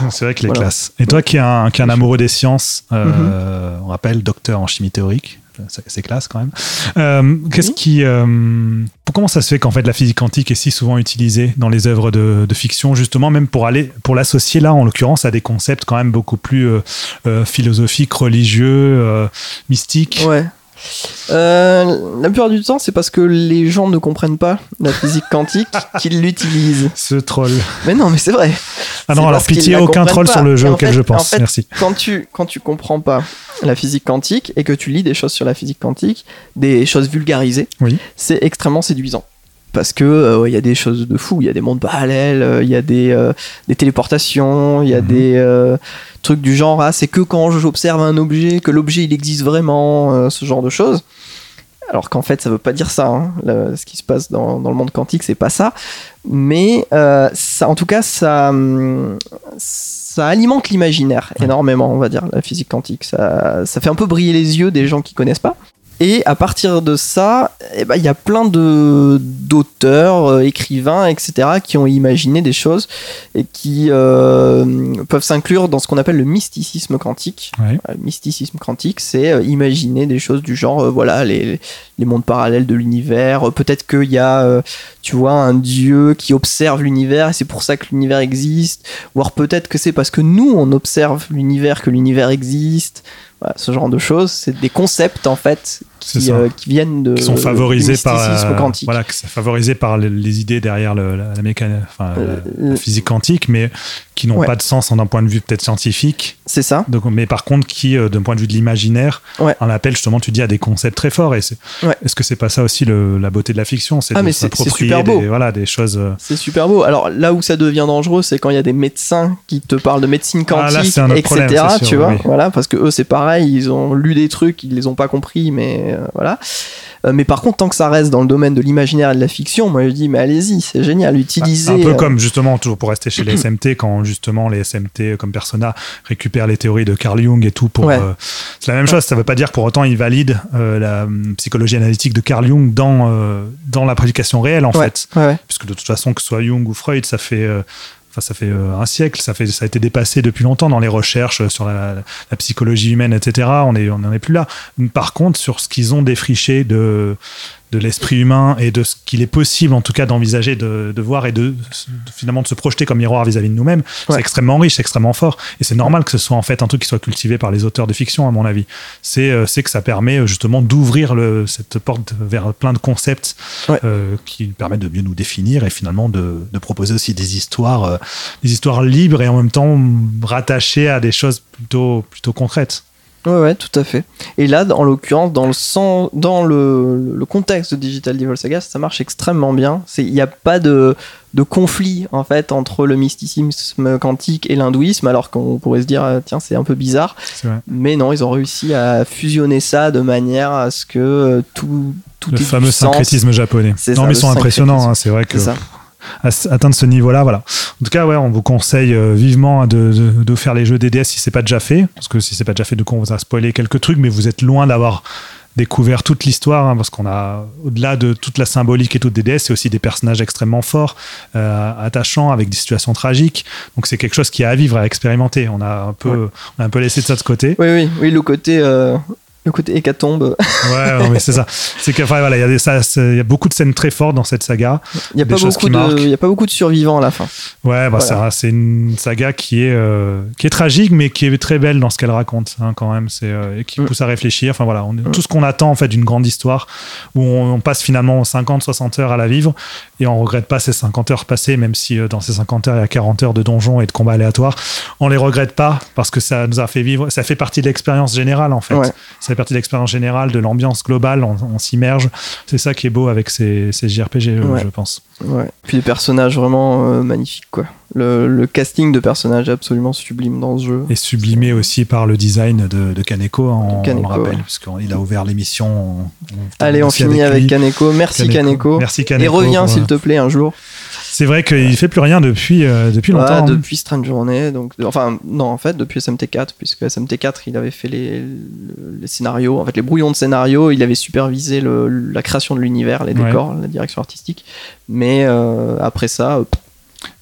C'est vrai qu'il est Voilà. classe. Et toi qui es un, qui es un amoureux des sciences, euh, on rappelle docteur en chimie théorique, c'est c'est classe quand même. Euh, Qu'est-ce Oui. qui, euh, comment ça se fait qu'en fait la physique quantique est si souvent utilisée dans les œuvres de, de fiction, justement, même pour aller, pour l'associer là, en l'occurrence, à des concepts quand même beaucoup plus philosophiques, religieux, mystiques? Ouais. Euh, la plupart du temps, c'est parce que les gens ne comprennent pas la physique quantique qu'ils l'utilisent. Ce troll. Mais non, mais c'est vrai. Ah non, alors pitié, aucun troll pas. sur le jeu auquel fait- je en pense. fait, Merci. Quand tu, quand tu comprends pas la physique quantique et que tu lis des choses sur la physique quantique, des choses vulgarisées, Oui. c'est extrêmement séduisant. Parce que euh, il y a des choses de fou, il y a des mondes parallèles, euh, il y a des, euh, des téléportations, il y a Mhm. des trucs du genre ah c'est que quand j'observe un objet que l'objet il existe vraiment, ce genre de choses. Alors qu'en fait ça veut pas dire ça. hein. Ce qui se passe dans, dans le monde quantique c'est pas ça. Mais ça, en tout cas ça, ça alimente l'imaginaire énormément, on va dire, la physique quantique. Ça, ça fait un peu briller les yeux des gens qui connaissent pas. Et à partir de ça, eh ben, il y a plein de d'auteurs, euh, écrivains, etc., qui ont imaginé des choses et qui euh, peuvent s'inclure dans ce qu'on appelle le mysticisme quantique. Ouais. Euh, Le mysticisme quantique, c'est euh, imaginer des choses du genre, voilà, les, les mondes parallèles de l'univers. Peut-être qu'il y a, tu vois, un dieu qui observe l'univers et c'est pour ça que l'univers existe. Voire peut-être que c'est parce que nous, on observe l'univers que l'univers existe. Ce genre de choses, c'est des concepts en fait qui, euh, qui viennent de qui sont favorisés par euh, quantique. voilà que c'est favorisé par les, les idées derrière le- la, la mécanique enfin Euh, la, la physique quantique mais qui n'ont Ouais. pas de sens en d'un point de vue peut-être scientifique C'est ça. donc, mais par contre qui euh, d'un point de vue de l'imaginaire Ouais. en appelle justement tu dis à des concepts très forts et c'est Ouais. est-ce que c'est pas ça aussi le- la beauté de la fiction? C'est Ah, de s'approprier des, voilà des choses euh, C'est super beau. Alors là où ça devient dangereux, c'est quand il y a des médecins qui te parlent de médecine Ah, là, quantique, etc. problème, c'est sûr, tu vois, oui. voilà, parce que eux c'est pareil, ils ont lu des trucs, ils les ont pas compris, mais euh, voilà. Euh, mais par contre, tant que ça reste dans le domaine de l'imaginaire et de la fiction, moi je dis mais allez-y, c'est génial, utilisez. un peu euh, comme justement toujours pour rester chez les SMT quand justement les SMT comme Persona récupèrent les théories de Carl Jung et tout pour Ouais. c'est la même chose ça veut pas dire pour autant ils valident la psychologie analytique de Carl Jung dans dans la prédication réelle en ouais, fait ouais, puisque de toute façon que ce soit Jung ou Freud ça fait Enfin, ça fait euh, un siècle, ça, fait, ça a été dépassé depuis longtemps dans les recherches sur la, psychologie humaine, etc. On est, on n'en est plus là. Par contre, sur ce qu'ils ont défriché de, de l'esprit humain et de ce qu'il est possible, en tout cas, d'envisager, de, de voir et de, de- finalement de se projeter comme miroir vis-à-vis de nous-mêmes, c'est extrêmement riche, c'est extrêmement fort. Et c'est normal que ce soit en fait un truc qui soit cultivé par les auteurs de fiction, à mon avis. C'est euh, que ça permet euh, justement d'ouvrir cette porte vers plein de concepts Ouais. euh, qui permettent de mieux nous définir et finalement de, de proposer aussi des histoires, euh, des histoires libres et en même temps rattachées à des choses plutôt, plutôt concrètes. Ouais, ouais, tout à fait. Et là, en l'occurrence, dans le sens, dans le, le contexte de Digital Devil Saga, ça marche extrêmement bien. C'est- Il n'y a pas de, de conflit en fait entre le mysticisme quantique et l'hindouisme, alors qu'on pourrait se dire euh, tiens c'est un peu bizarre. Mais non, ils ont réussi à fusionner ça de manière à ce que euh, tout tout Le fameux syncrétisme japonais. Non, ça, mais ils sont impressionnants, hein, c'est vrai que atteindre ce niveau-là, voilà. En tout cas, ouais, on vous conseille euh, vivement de, de, de faire les jeux DDS si c'est pas déjà fait, parce que si c'est pas déjà fait, du coup, on vous a spoilé quelques trucs, mais vous êtes loin d'avoir découvert toute l'histoire, hein, parce qu'on a, au-delà de toute la symbolique et tout de DDS, c'est aussi des personnages extrêmement forts, euh, attachants, avec des situations tragiques. Donc c'est quelque chose qui est à vivre, à expérimenter. On a un peu, Ouais. on a un peu laissé de ça de côté. Oui, oui, oui, le côté euh, le côté hécatombe. Ouais, non, mais c'est ça. C'est que, enfin, voilà, il y y a beaucoup de scènes très fortes dans cette saga. Il n'y a pas beaucoup de, y a pas beaucoup de survivants à la fin. Ouais, bah, Voilà. c'est une saga qui est, euh, qui est tragique, mais qui est très belle dans ce qu'elle raconte, hein, quand même, c'est, euh, et qui Mm. pousse à réfléchir. Enfin voilà, on, Mm. tout ce qu'on attend en fait d'une grande histoire, où on, on passe finalement 50, 60 heures à la vivre, et on regrette pas ces 50 heures passées, même si euh, dans ces 50 heures il y a 40 heures de donjons et de combats aléatoires. On les regrette pas parce que ça nous a fait vivre, ça fait partie de l'expérience générale en fait. Ouais. Ça fait partie de l'expérience générale, de l'ambiance globale, on, on s'immerge. C'est ça qui est beau avec ces, ces JRPG, euh, Ouais. je pense. Ouais. Puis les personnages vraiment euh, magnifiques quoi. Le, le casting de personnages est absolument sublime dans ce jeu. Et sublimé aussi par le design de, de Kaneko, hein, on, Kaneko, on le rappelle, ouais. puisqu'il a ouvert l'émission. on- on Allez, on finit avec. Kaneko. Merci Kaneko. Merci Kaneko. Et reviens s'il euh, te plaît un jour. C'est vrai qu'il fait plus rien depuis, euh, depuis longtemps. hein. depuis Strange Journey, donc enfin non en fait depuis SMT4 puisque SMT4 il avait fait les, le- les scénarios, en fait les brouillons de scénarios, il avait supervisé le- la création de l'univers, les Ouais. décors, la direction artistique, mais euh, après ça,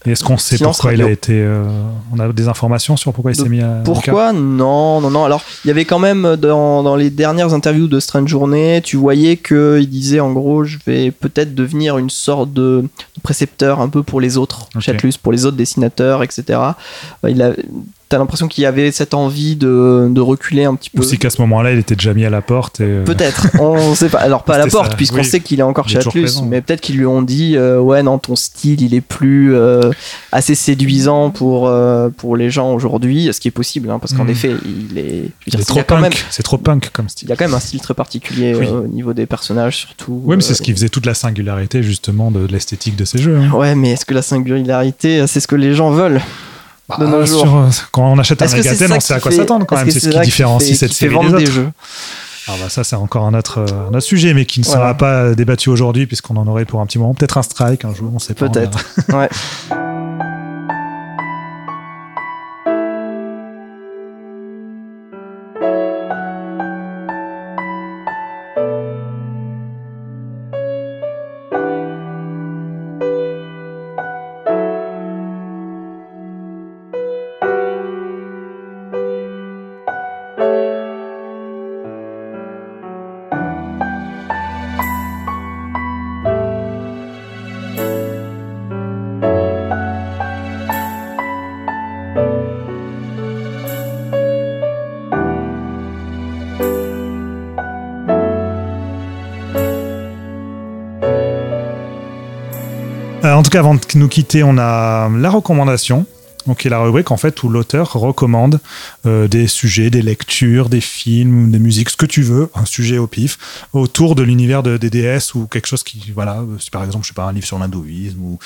Et Est-ce qu'on sait Silence pourquoi il a été. euh, on a des informations sur pourquoi il s'est mis à. Pourquoi? Non, non, non. Alors, il y avait quand même dans, dans les dernières interviews de Strange Journey, tu voyais qu'il disait en gros, je vais peut-être devenir une sorte de, de précepteur un peu pour les autres, Ok. Chatlus, pour les autres dessinateurs, etc. Euh, Il a, t'as l'impression qu'il y avait cette envie de, de reculer un petit peu. Ou si qu'à ce moment-là, il était déjà mis à la porte. Et, euh, Peut-être, on sait pas. Alors pas à la porte, puisqu'on oui. sait qu'il est encore Il chez Atlus, mais peut-être qu'ils lui ont dit, euh, ouais, non, ton style, il est plus euh, assez séduisant pour euh, pour les gens aujourd'hui, ce qui est possible, hein, parce qu'en Mhm. effet, il est, je veux il dire, est il trop a quand même, punk. C'est trop punk comme il style. y a quand même un style très particulier Oui. au niveau des personnages, surtout. Oui, mais c'est ce qui faisait toute la singularité, justement, de, de l'esthétique de ces jeux. hein. Ouais, mais est-ce que la singularité, c'est ce que les gens veulent? De nos Bah, jours. sur, euh, quand on achète un ça on sait à quoi s'attendre quand même. C'est ce qui différencie fait- cette série des des autres. jeux Ah bah ça c'est encore un autre, euh, un autre sujet, mais qui ne sera Voilà. pas débattu aujourd'hui puisqu'on en aurait pour un petit moment. Peut-être un strike un jour, on sait pas. Peut-être. Ouais. tout cas, avant de nous quitter, on a la recommandation. Donc, qui est la rubrique en fait où l'auteur recommande euh, des sujets, des lectures, des films, des musiques, ce que tu veux, un sujet au pif, autour de l'univers de DDS ou quelque chose qui, voilà, euh, si par exemple, je sais pas, un livre sur l'hindouisme ou,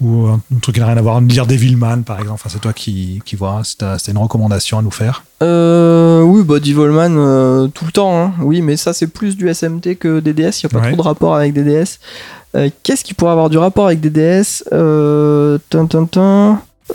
ou un truc qui n'a rien à voir, lire Devilman par exemple, enfin, c'est toi qui, qui vois, c'est une recommandation à nous faire. Euh, oui, bah Devilman euh, tout le temps, hein. oui, mais ça c'est plus du SMT que DDS, il n'y a pas Ouais. trop de rapport avec DDS. Euh, Qu'est-ce qui pourrait avoir du rapport avec DDS euh.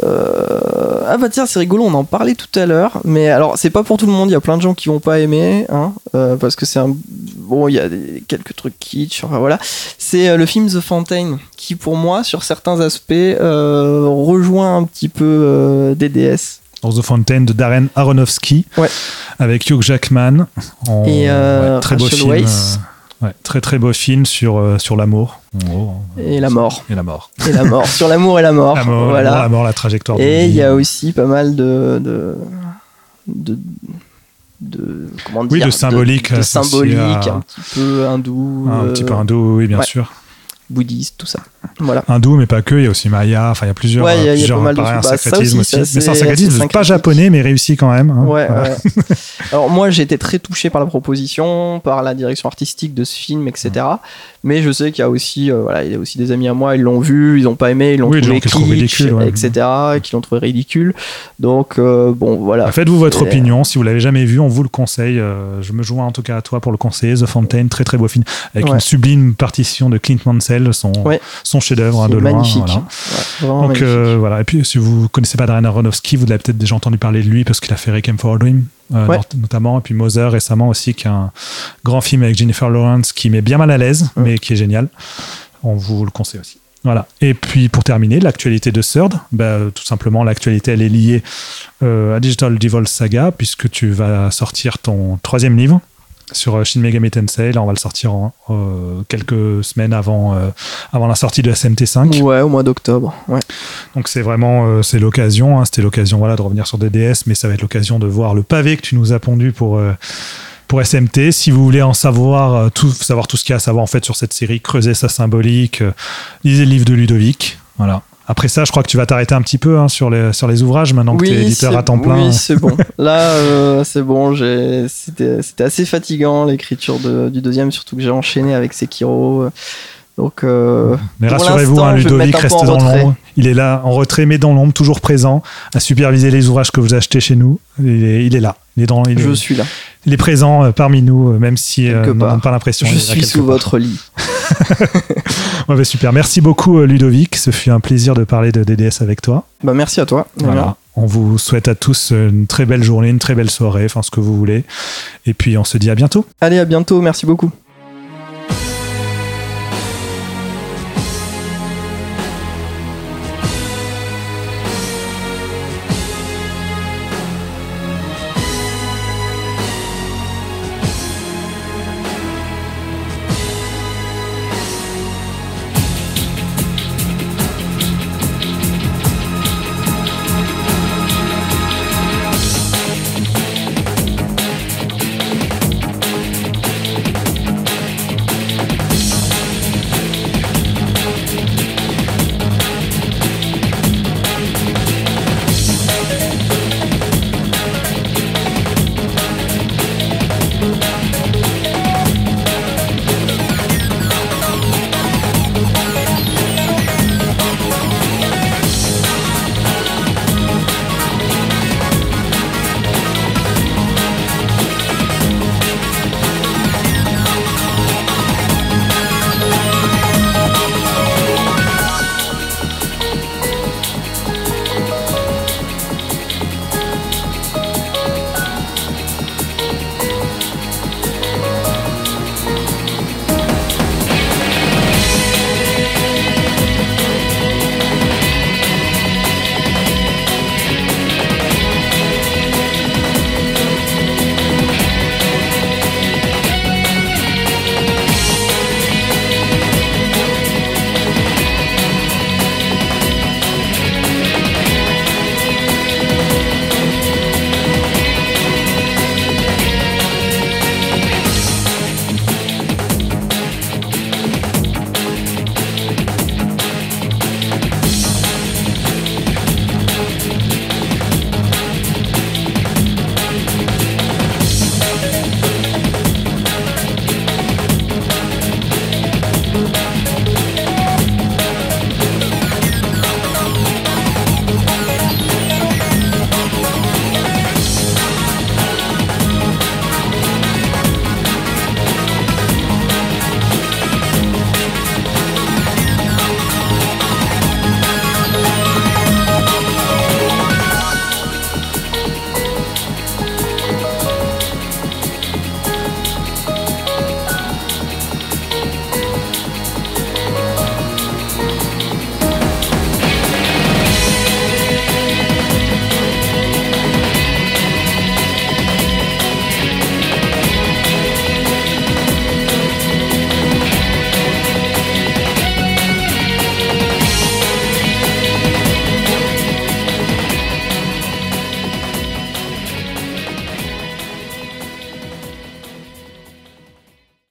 Euh, Ah bah tiens, c'est rigolo, on en parlait tout à l'heure, mais alors c'est pas pour tout le monde, il y a plein de gens qui vont pas aimer, hein, euh, parce que c'est un... Bon, il y a des- quelques trucs kitsch, enfin voilà. C'est euh, le film The Fountain, qui pour moi, sur certains aspects, rejoint un petit peu DDS. Dans The Fountain de Darren Aronofsky, Ouais. avec Hugh Jackman. En, Et, euh, très beau Rachel film. Euh, ouais, très très beau film sur, euh, sur l'amour. Hein. Et la mort. Et la mort. Et la mort, sur l'amour et la mort. La mort, voilà. la mort, la trajectoire et il y a aussi pas mal de. de, de, de- comment Oui, dire, de symbolique de, symbolique à- un petit peu hindou un euh, petit peu hindou, oui, bien ouais. sûr. bouddhiste tout ça voilà Hindou, mais pas que. Il y a aussi Maya. Enfin, il y a plusieurs. Ouais, il y a- il y a plusieurs pas mal de un. Bah, syncrétisme aussi, aussi. Mais c'est un syncrétisme pas japonais, mais réussi quand même. hein. ouais, Voilà. ouais. alors moi j'ai été très touché par la proposition par la direction artistique de ce film etc mais je sais qu'il y a aussi euh, voilà il y a aussi des amis à moi ils l'ont vu ils ont pas aimé ils l'ont Oui, trouvé kitsch, ridicule, ouais. etc et qui l'ont trouvé ridicule donc euh, bon voilà Bah, Faites-vous votre opinion. Si vous l'avez jamais vu, on vous le conseille. Euh, je me joins en tout cas à toi pour le conseiller. The Fountain, très très beau film, avec une sublime partition de Clint Mansell, son. Son chef-d'œuvre hein, de loin. magnifique voilà. Ouais, Donc magnifique. euh, voilà. Et puis si vous connaissez pas Darren Aronofsky, vous l'avez peut-être déjà entendu parler de lui parce qu'il a fait Requiem for a Dream, euh, Ouais. notamment. Et puis Mother récemment aussi, qui est un grand film avec Jennifer Lawrence qui met bien mal à l'aise, Ouais. mais qui est génial. On vous le conseille aussi. Voilà. Et puis pour terminer, l'actualité de Third, bah, tout simplement l'actualité elle est liée euh, à Digital Devil Saga puisque tu vas sortir ton troisième livre sur euh, Shin Megami Tensei. Là, on va le sortir en, euh, quelques semaines avant, euh, avant la sortie de SMT5. ouais au mois d'octobre ouais Donc c'est vraiment euh, c'est l'occasion, hein, c'était l'occasion voilà de revenir sur DDS, mais ça va être l'occasion de voir le pavé que tu nous as pondu pour pour SMT. Si vous voulez en savoir tout, savoir tout ce qu'il y a à savoir en fait sur cette série, creuser sa symbolique, lisez le livre de Ludovic, voilà. Après ça, je crois que tu vas t'arrêter un petit peu hein, sur les sur les ouvrages maintenant que tu es éditeur à temps plein. Oui, c'est bon. Là, euh, c'est bon. C'était assez fatigant l'écriture de- du deuxième, surtout que j'ai enchaîné avec Sekiro. Donc, euh, Mais rassurez-vous, hein, Ludovic reste dans l'ombre. Il est là, en retrait, mais dans l'ombre, toujours présent, à superviser les ouvrages que vous achetez chez nous. Il est, il est là. Il est, dans, il est- je suis là. il est présent euh, parmi nous, euh, même si euh, on n'a pas l'impression. Je suis sous part. votre lit. Ouais, bah, super. Merci beaucoup, Ludovic. Ce fut un plaisir de parler de DDS avec toi. Bah, merci à toi. Voilà. On vous souhaite à tous une très belle journée, une très belle soirée, enfin ce que vous voulez. Et puis on se dit à bientôt. Allez, à bientôt. Merci beaucoup.